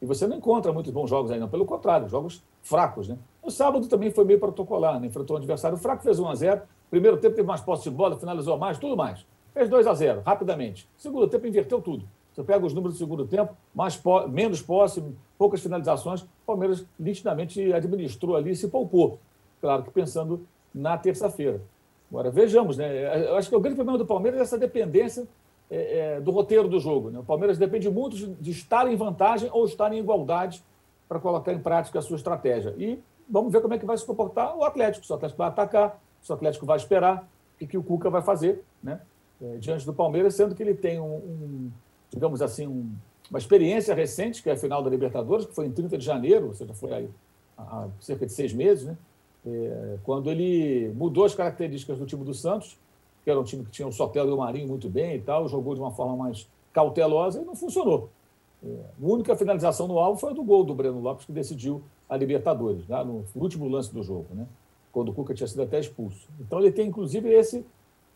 E você não encontra muitos bons jogos não. Pelo contrário, jogos fracos. Né? No sábado também foi meio protocolar, né? enfrentou um adversário fraco, fez 1 a 0 Primeiro tempo teve mais posse de bola, finalizou mais, tudo mais. Fez 2 a 0 rapidamente. Segundo tempo inverteu tudo. Você pega os números do segundo tempo, mais menos posse, poucas finalizações. O Palmeiras nitidamente administrou ali e se poupou. Claro que pensando na terça-feira. Agora, vejamos, né? Eu acho que o grande problema do Palmeiras é essa dependência é, é, do roteiro do jogo. Né? O Palmeiras depende muito de, estar em vantagem ou estar em igualdade para colocar em prática a sua estratégia. E vamos ver como é que vai se comportar o Atlético. Se o Atlético vai atacar, se o Atlético vai esperar, o que o Cuca vai fazer né? É, diante do Palmeiras, sendo que ele tem um, um digamos assim, um, uma experiência recente, que é a final da Libertadores, que foi em 30 de janeiro, ou seja, foi há cerca de seis meses, né? É, quando ele mudou as características do time do Santos, que era um time que tinha o Sotelo e o Marinho muito bem e tal, jogou de uma forma mais cautelosa e não funcionou. É, a única finalização no alvo foi a do gol do Breno Lopes, que decidiu a Libertadores, né? no último lance do jogo. Né? quando o Cuca tinha sido até expulso. Então ele tem, inclusive, esse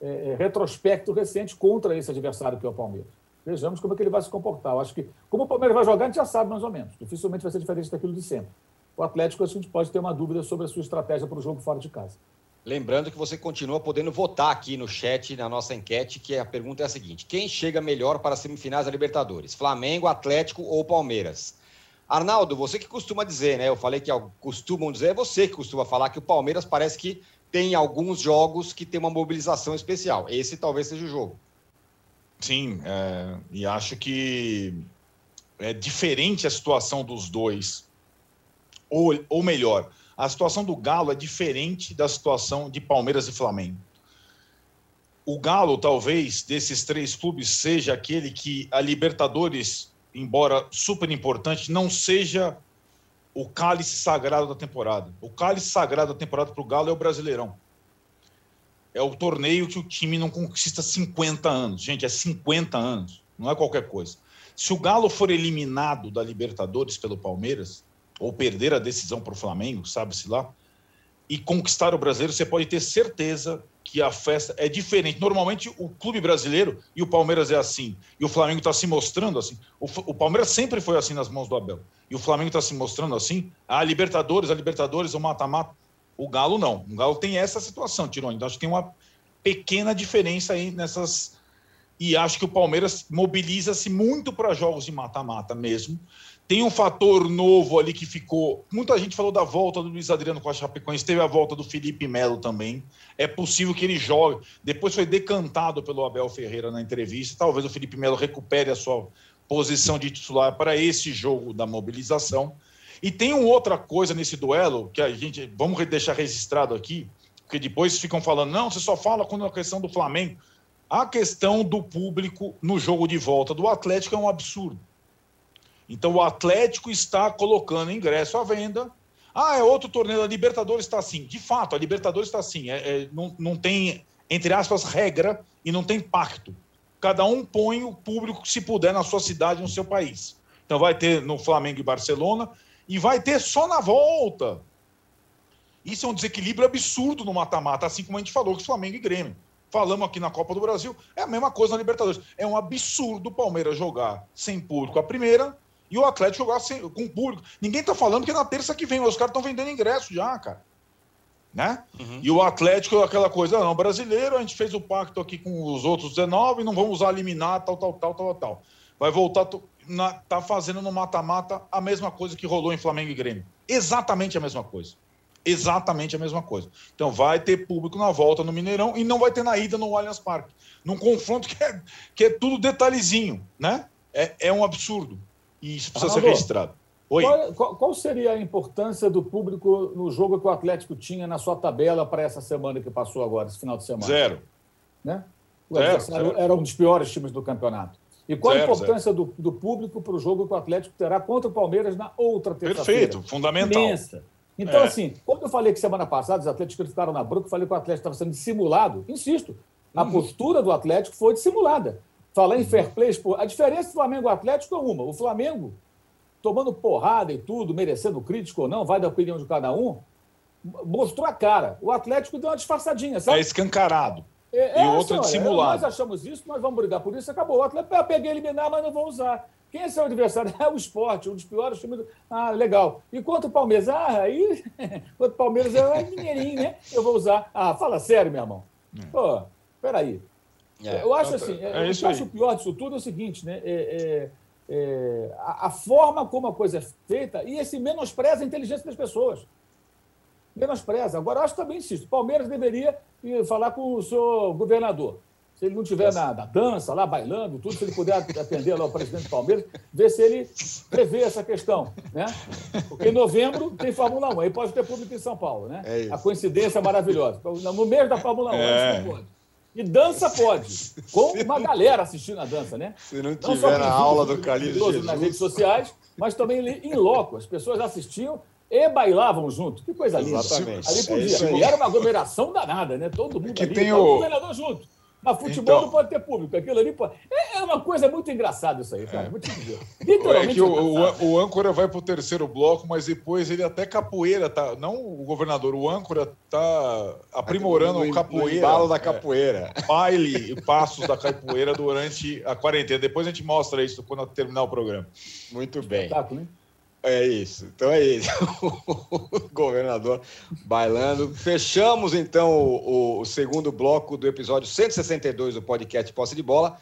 é, é, retrospecto recente contra esse adversário que é o Palmeiras. Vejamos como é que ele vai se comportar. Eu acho que, como o Palmeiras vai jogar, a gente já sabe mais ou menos. Dificilmente vai ser diferente daquilo de sempre. O Atlético, a gente pode ter uma dúvida sobre a sua estratégia para o jogo fora de casa. Lembrando que você continua podendo votar aqui no chat, na nossa enquete, que a pergunta é a seguinte: quem chega melhor para as semifinais da Libertadores? Flamengo, Atlético ou Palmeiras? Arnaldo, você que costuma dizer, né? Eu falei que costumam dizer, é você que costuma falar que o Palmeiras parece que tem alguns jogos que tem uma mobilização especial. Esse talvez seja o jogo. Sim, é, e acho que é diferente a situação dos dois. Ou, ou melhor, a situação do Galo é diferente da situação de Palmeiras e Flamengo. O Galo, talvez, desses três clubes, seja aquele que a Libertadores, embora super importante, não seja o cálice sagrado da temporada. O cálice sagrado da temporada para o Galo é o Brasileirão. É o torneio que o time não conquista 50 anos. Gente, é 50 anos, não é qualquer coisa. Se o Galo for eliminado da Libertadores pelo Palmeiras, ou perder a decisão para o Flamengo, sabe-se lá, e conquistar o brasileiro, você pode ter certeza que a festa é diferente. Normalmente o clube brasileiro e o Palmeiras é assim, e o Flamengo está se mostrando assim. O, o, Palmeiras sempre foi assim nas mãos do Abel, e o Flamengo está se mostrando assim. A Libertadores, a Libertadores, o mata-mata. O Galo não. O Galo tem essa situação, Tironi. Então acho que tem uma pequena diferença aí nessas. E acho que o Palmeiras mobiliza-se muito para jogos de mata-mata mesmo. Tem um fator novo ali que ficou. Muita gente falou da volta do Luiz Adriano com a Chapecoense, teve a volta do Felipe Melo também. É possível que ele jogue. Depois foi decantado pelo Abel Ferreira na entrevista. Talvez o Felipe Melo recupere a sua posição de titular para esse jogo da mobilização. E tem uma outra coisa nesse duelo que a gente vamos deixar registrado aqui, porque depois ficam falando, não, você só fala quando a questão do Flamengo. A questão do público no jogo de volta do Atlético é um absurdo. Então o Atlético está colocando ingresso à venda. Ah, é outro torneio, a Libertadores está assim. De fato, a Libertadores está assim. É, é, não, não tem, entre aspas, regra e não tem pacto. Cada um põe o público que se puder na sua cidade, no seu país. Então vai ter no Flamengo e Barcelona, e vai ter só na volta. Isso é um desequilíbrio absurdo no mata-mata, assim como a gente falou com o Flamengo e Grêmio. Falamos aqui na Copa do Brasil, é a mesma coisa na Libertadores. É um absurdo o Palmeiras jogar sem público a primeira e o Atlético jogar sem, com público. Ninguém está falando que é na terça que vem, os caras estão vendendo ingresso já, cara. Né? Uhum. E o Atlético, aquela coisa, não, brasileiro, a gente fez o pacto aqui com os outros 19, não vamos usar liminar, tal, tal, tal, tal, tal. Vai voltar, na, tá fazendo no mata-mata a mesma coisa que rolou em Flamengo e Grêmio. Exatamente a mesma coisa. Exatamente a mesma coisa. Então vai ter público na volta no Mineirão e não vai ter na ida no Allianz Parque. Num confronto que é, que é tudo detalhezinho, né? É, é um absurdo. E isso precisa Arnaldo, ser registrado. Oi. Qual, qual, seria a importância do público no jogo que o Atlético tinha na sua tabela para essa semana que passou agora, esse final de semana? Zero. Né? O zero, zero. era um dos piores times do campeonato. E qual zero, a importância do, do, público para o jogo que o Atlético terá contra o Palmeiras na outra terça-feira? Perfeito, fundamental. Imensa. Então, é. assim, quando eu falei que semana passada os Atléticos ficaram na bronca, eu falei que o Atlético estava sendo dissimulado, insisto, a uhum. postura do Atlético foi dissimulada. Falar em fair play, a diferença do Flamengo e Atlético é uma. O Flamengo, tomando porrada e tudo, merecendo crítico ou não, vai da opinião de cada um, mostrou a cara. O Atlético deu uma disfarçadinha, sabe? É escancarado. É, e o outro é dissimulado. Nós achamos isso, nós vamos brigar por isso, acabou. O Atlético, eu peguei eliminar, mas não vou usar. Quem é seu adversário? É o esporte, um dos piores times. Do... Ah, legal. E quanto o Palmeiras? Ah, aí. quanto o Palmeiras é dinheirinho, né? Eu vou usar. Ah, fala sério, meu irmão. É. Pô, peraí. É, eu acho assim, é, é o eu acho pior disso tudo é o seguinte, né? É, é, a, a, forma como a coisa é feita e esse menospreza a inteligência das pessoas menospreza. Agora, acho que também insisto, o Palmeiras deveria falar com o seu governador. Se ele não estiver na, na, dança, lá bailando, tudo, se ele puder atender lá o presidente do Palmeiras, ver se ele prevê essa questão. Né? Porque em novembro tem Fórmula 1, aí pode ter público em São Paulo. Né? É a coincidência é maravilhosa. No mês da Fórmula 1, é. não pode. E dança pode, com uma galera assistindo a dança, né? Se não tiver não na aula do Calil Nas redes sociais, mas também em loco. As pessoas assistiam e bailavam junto. Que coisa linda. Exatamente. Ali podia. É e era uma aglomeração danada, né? Todo mundo que ali, tem o... governador junto. Mas futebol então... não pode ter público. Aquilo ali pode... É, é uma coisa muito engraçada isso aí, cara. É. Dizer. Literalmente. É que o, o, o, âncora vai para o terceiro bloco, mas depois ele até capoeira, tá? Não o governador, o âncora tá aprimorando o capoeira. O da é. capoeira. É, baile e passos da capoeira durante a quarentena. Depois a gente mostra isso quando terminar o programa. Muito bem. Espetáculo, hein? É isso. Então é isso. o governador bailando. Fechamos então o, o, segundo bloco do episódio 162 do podcast Posse de Bola.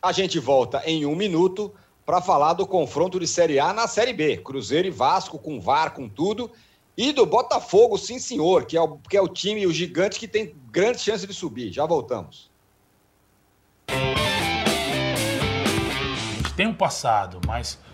A gente volta em um minuto para falar do confronto de Série A na Série B. Cruzeiro e Vasco com VAR, com tudo. E do Botafogo, sim senhor, que é o, que é o time, o gigante que tem grande chance de subir. Já voltamos. tem um passado, mas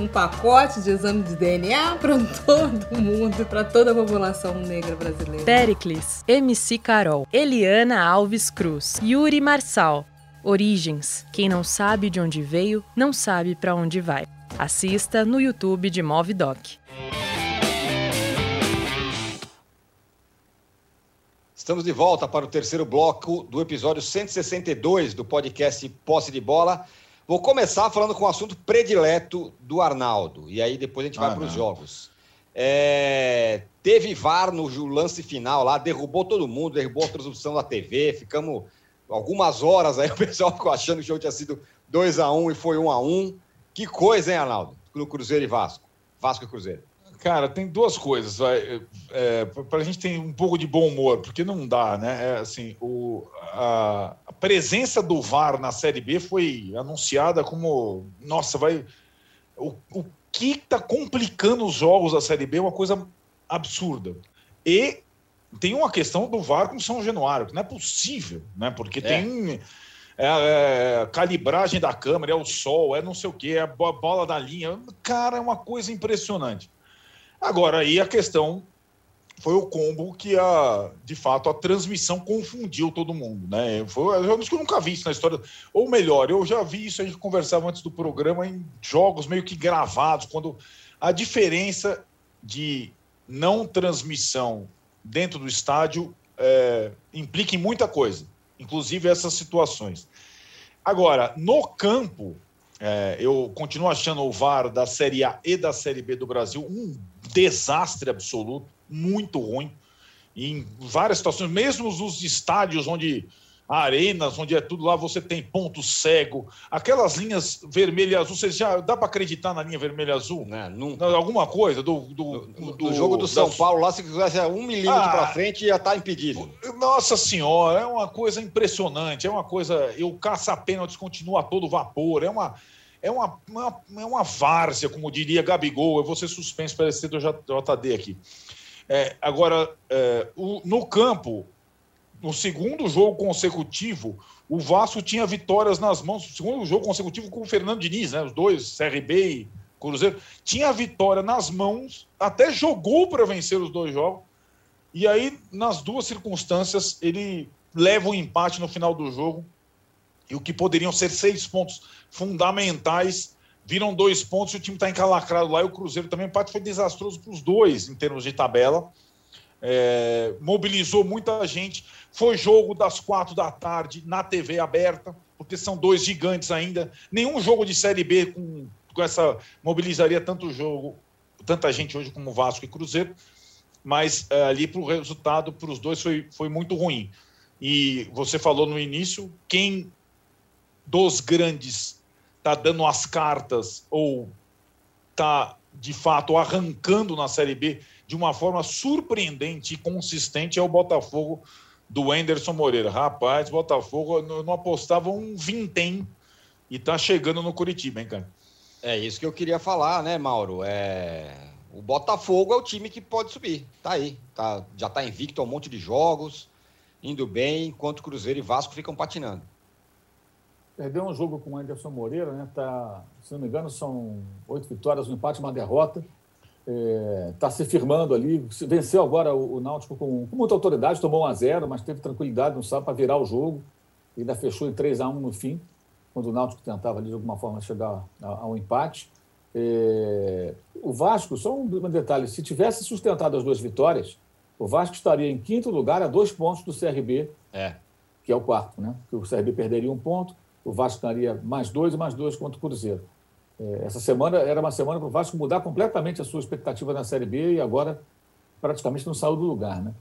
um pacote de exame de DNA para todo mundo, para toda a população negra brasileira. Pericles, MC Carol, Eliana Alves Cruz, Yuri Marçal. Origens. Quem não sabe de onde veio, não sabe para onde vai. Assista no YouTube de Movidoc. Estamos de volta para o terceiro bloco do episódio 162 do podcast Posse de Bola. Vou começar falando com o assunto predileto do Arnaldo, e aí depois a gente vai ah, para os jogos. É, teve VAR no lance final lá, derrubou todo mundo, derrubou a transmissão da TV, ficamos algumas horas aí, o pessoal ficou achando que o jogo tinha sido 2 a 1 e foi 1 a 1 Que coisa, hein, Arnaldo? No Cruzeiro e Vasco. Vasco e Cruzeiro. Cara, tem duas coisas. É, para a gente ter um pouco de bom humor, porque não dá, né? É, assim, o, a, a, presença do VAR na Série B foi anunciada como, nossa, vai. O, o que está complicando os jogos da Série B é uma coisa absurda. E tem uma questão do VAR com São Januário, que não é possível, né? Porque é. tem é, é, calibragem da câmera, é o sol, é não sei o que, é a bola da linha. Cara, é uma coisa impressionante. Agora, aí a questão foi o combo que, a, de fato, a transmissão confundiu todo mundo, né? Foi eu que eu nunca vi isso na história. Ou melhor, eu já vi isso, a gente conversava antes do programa, em jogos meio que gravados, quando a diferença de não transmissão dentro do estádio é, implica em muita coisa, inclusive essas situações. Agora, no campo, é, eu continuo achando o VAR da Série A e da Série B do Brasil um desastre absoluto, muito ruim. Em várias situações, mesmo nos estádios onde arenas, onde é tudo lá, você tem ponto cego. Aquelas linhas vermelha e azul, você já dá para acreditar na linha vermelha e azul? É, nunca. Alguma coisa do. Do, do, do jogo do São Paulo, lá, se quisesse um milímetro ah, para frente, ia estar tá impedido. Nossa Senhora, é uma coisa impressionante. É uma coisa. Eu caça-pênaltis continua a todo vapor. É uma é uma, uma, é uma várzea, como diria Gabigol. Eu vou ser suspenso para esse do JD aqui. É, agora, é, o, no campo, no segundo jogo consecutivo, o Vasco tinha vitórias nas mãos. Segundo jogo consecutivo com o Fernando Diniz, né? Os dois, CRB e Cruzeiro. Tinha vitória nas mãos, até jogou para vencer os dois jogos. E aí, nas duas circunstâncias, ele leva o um empate no final do jogo. E o que poderiam ser seis pontos fundamentais viram dois pontos e o time está encalacrado lá. E o Cruzeiro também, o empate foi desastroso para os dois em termos de tabela. É, mobilizou muita gente. Foi jogo das quatro da tarde na TV aberta, porque são dois gigantes ainda. Nenhum jogo de Série B com, com essa mobilizaria tanto jogo, tanta gente hoje como Vasco e Cruzeiro. Mas é, ali para o resultado, para os dois, foi, foi muito ruim. E você falou no início, quem dos grandes está dando as cartas ou está, de fato, arrancando na Série B de uma forma surpreendente e consistente é o Botafogo do Enderson Moreira. Rapaz, Botafogo não apostava um vintém e está chegando no Curitiba, hein, cara? É isso que eu queria falar, né, Mauro? É... O Botafogo é o time que pode subir. Tá aí. Tá... Já está invicto a um monte de jogos, indo bem, enquanto Cruzeiro e Vasco ficam patinando. Perdeu um jogo com o Anderson Moreira, né? Tá, se não me engano, são oito vitórias, um empate, uma derrota. Está é, tá se firmando ali. Venceu agora o, o Náutico com, com, muita autoridade, tomou 1 a 0 mas teve tranquilidade no sábado para virar o jogo. E ainda fechou em 3 a 1 no fim, quando o Náutico tentava ali, de alguma forma chegar ao empate. É, o Vasco, só um, um detalhe: se tivesse sustentado as duas vitórias, o Vasco estaria em quinto lugar a dois pontos do CRB, é. que é o quarto, né? Que o CRB perderia um ponto o Vasco daria mais dois e mais dois contra o Cruzeiro. É, essa semana era uma semana para o Vasco mudar completamente a sua expectativa na Série B e agora praticamente não saiu do lugar. Né?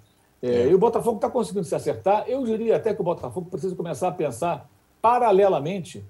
É, e o Botafogo está conseguindo se acertar. Eu diria até que o Botafogo precisa começar a pensar paralelamente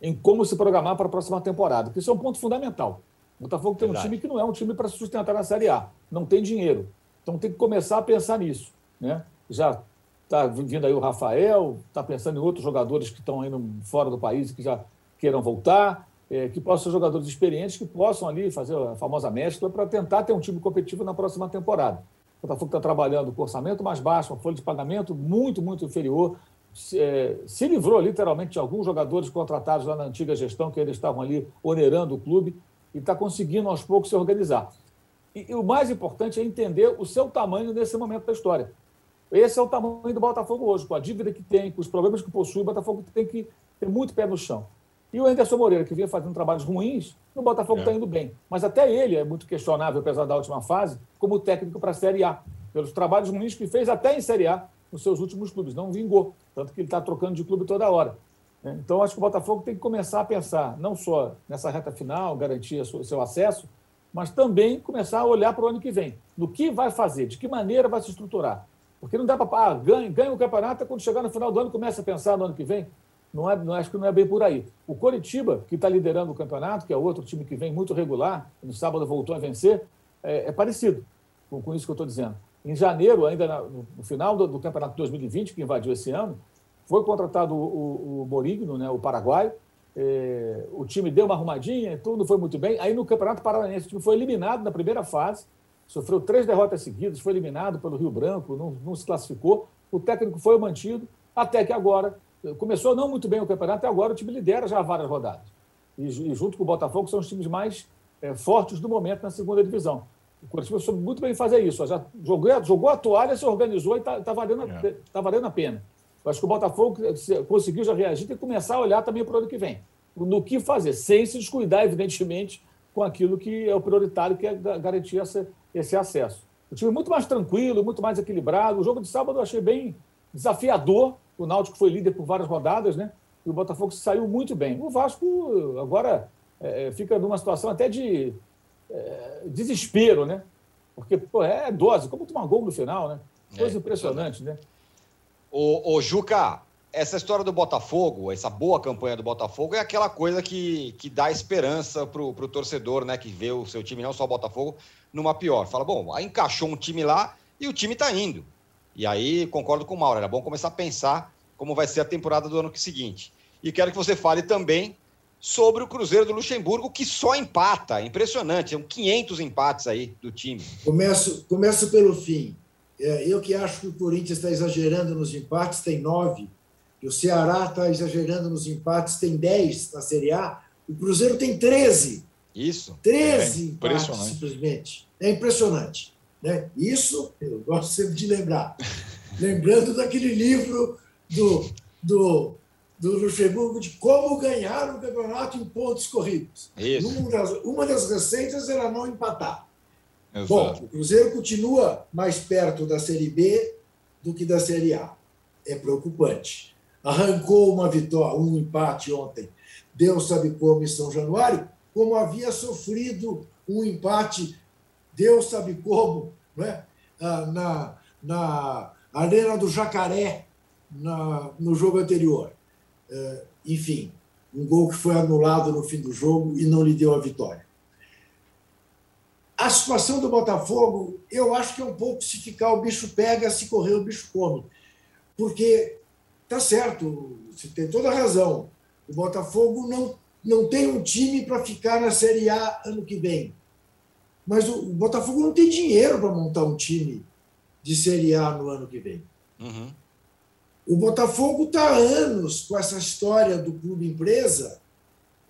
em como se programar para a próxima temporada, que isso é um ponto fundamental. O Botafogo tem Verdade. um time que não é um time para se sustentar na Série A, não tem dinheiro. Então tem que começar a pensar nisso. Né? Já está vindo aí o Rafael, está pensando em outros jogadores que estão indo fora do país que já queiram voltar, é, que possam ser jogadores experientes que possam ali fazer a famosa mescla para tentar ter um time competitivo na próxima temporada. O Botafogo está trabalhando com orçamento mais baixo, uma folha de pagamento muito, muito inferior. Se, é, se livrou literalmente de alguns jogadores contratados lá na antiga gestão, que eles estavam ali onerando o clube, e está conseguindo aos poucos se organizar. E, e, o mais importante é entender o seu tamanho nesse momento da história. Esse é o tamanho do Botafogo hoje, com a dívida que tem, com os problemas que possui, o Botafogo tem que ter muito pé no chão. E o Anderson Moreira, que vinha fazendo trabalhos ruins, no Botafogo está é. indo bem. Mas até ele é muito questionável, apesar da última fase, como técnico para a Série A. Pelos trabalhos ruins que fez até em Série A nos seus últimos clubes. Não vingou. Tanto que ele está trocando de clube toda hora. Né? Então, acho que o Botafogo tem que começar a pensar, não só nessa reta final, garantir o seu acesso, mas também começar a olhar para o ano que vem. No que vai fazer, de que maneira vai se estruturar. Porque não dá para. Ah, ganha, ganha o campeonato, quando chegar no final do ano, começa a pensar no ano que vem. Não é, não, acho que não é bem por aí. O Coritiba, que está liderando o campeonato, que é outro time que vem muito regular, no sábado voltou a vencer, é, é parecido com, com, isso que eu estou dizendo. Em janeiro, ainda na, no final do, do, campeonato 2020, que invadiu esse ano, foi contratado o, o, o Morigno, né, o paraguaio. É, o time deu uma arrumadinha, tudo foi muito bem. Aí no Campeonato Paranaense, o time foi eliminado na primeira fase, sofreu três derrotas seguidas, foi eliminado pelo Rio Branco, não, não se classificou. O técnico foi mantido, até que agora começou não muito bem o campeonato e agora o time lidera já várias rodadas. E, e junto com o Botafogo são os times mais é, fortes do momento na segunda divisão. O Corinthians soube muito bem fazer isso. Já jogou, jogou a toalha, se organizou e está tá valendo, é. tá valendo a pena. Eu acho que o Botafogo conseguiu já reagir tem que começar a olhar também para o ano que vem. No que fazer, sem se descuidar, evidentemente, com aquilo que é o prioritário, que é garantir essa, esse acesso. O time muito mais tranquilo, muito mais equilibrado. O jogo de sábado eu achei bem desafiador, o Náutico foi líder por várias rodadas, né? E o Botafogo saiu muito bem. O Vasco agora é, fica numa situação até de é, desespero, né? Porque pô, é dose, como tomar gol no final, né? Coisa é, impressionante, né? O, o Juca, essa história do Botafogo, essa boa campanha do Botafogo, é aquela coisa que, que dá esperança para o torcedor, né? Que vê o seu time, não só o Botafogo, numa pior. Fala, bom, aí encaixou um time lá e o time está indo. E aí, concordo com o Mauro, era bom começar a pensar como vai ser a temporada do ano seguinte. E quero que você fale também sobre o Cruzeiro do Luxemburgo, que só empata. Impressionante, são 500 empates aí do time. Começo, começo pelo fim. É, eu que acho que o Corinthians está exagerando nos empates, tem nove. E o Ceará está exagerando nos empates, tem dez na Série A. O Cruzeiro tem 13. Isso. 13 é empates, simplesmente. É impressionante. Né? Isso eu gosto sempre de lembrar. Lembrando daquele livro do, do, do Luxemburgo de como ganhar o campeonato em pontos corridos. Isso. Uma das, uma das receitas era não empatar. Exato. Bom, o Cruzeiro continua mais perto da Série B do que da Série A. É preocupante. Arrancou uma vitória, um empate ontem. Deus sabe como em São Januário, como havia sofrido um empate Deus sabe como, né? na, na Arena do Jacaré, na, no jogo anterior. É, enfim, um gol que foi anulado no fim do jogo e não lhe deu a vitória. A situação do Botafogo, eu acho que é um pouco se ficar o bicho pega, se correr o bicho come. Porque tá certo, você tem toda a razão. O Botafogo não, não tem um time para ficar na Série A ano que vem. Mas o Botafogo não tem dinheiro para montar um time de Série A no ano que vem. Uhum. O Botafogo está há anos com essa história do clube empresa,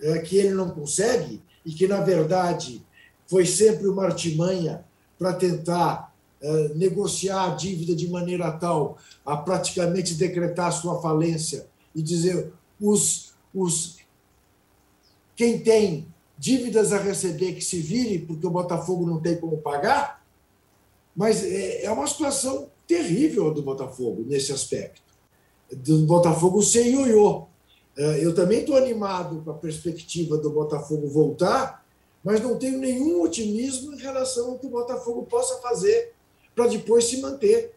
é, que ele não consegue, e que, na verdade, foi sempre uma artimanha para tentar é, negociar a dívida de maneira tal a praticamente decretar sua falência e dizer os, os quem tem dívidas a receber que se vire porque o Botafogo não tem como pagar, mas é, é uma situação terrível do Botafogo nesse aspecto. Do Botafogo sem ioiô. É, eu também estou animado com a perspectiva do Botafogo voltar, mas não tenho nenhum otimismo em relação ao que o Botafogo possa fazer para depois se manter,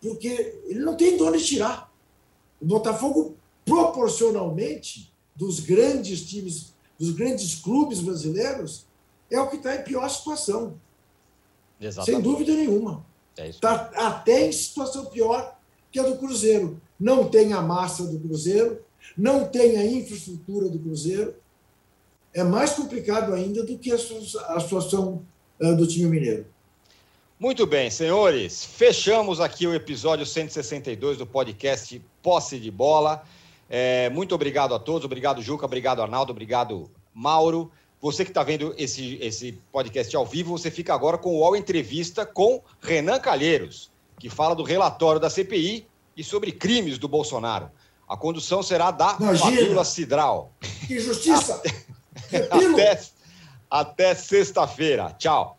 porque ele não tem de onde tirar. O Botafogo, proporcionalmente, dos grandes times, dos grandes clubes brasileiros, é o que está em pior situação. Exatamente. Sem dúvida nenhuma. É isso. Está até em situação pior que a do Cruzeiro. Não tem a massa do Cruzeiro, não tem a infraestrutura do Cruzeiro. É mais complicado ainda do que a situação uh, do time mineiro. Muito bem, senhores. Fechamos aqui o episódio 162 do podcast Posse de Bola. É, muito obrigado a todos. Obrigado, Juca. Obrigado, Arnaldo. Obrigado, Mauro. Você que está vendo esse, esse podcast ao vivo, você fica agora com o UOL Entrevista com Renan Calheiros, que fala do relatório da CPI e sobre crimes do Bolsonaro. A condução será da Fabíola Cidral. Que justiça! até até sexta-feira. Tchau.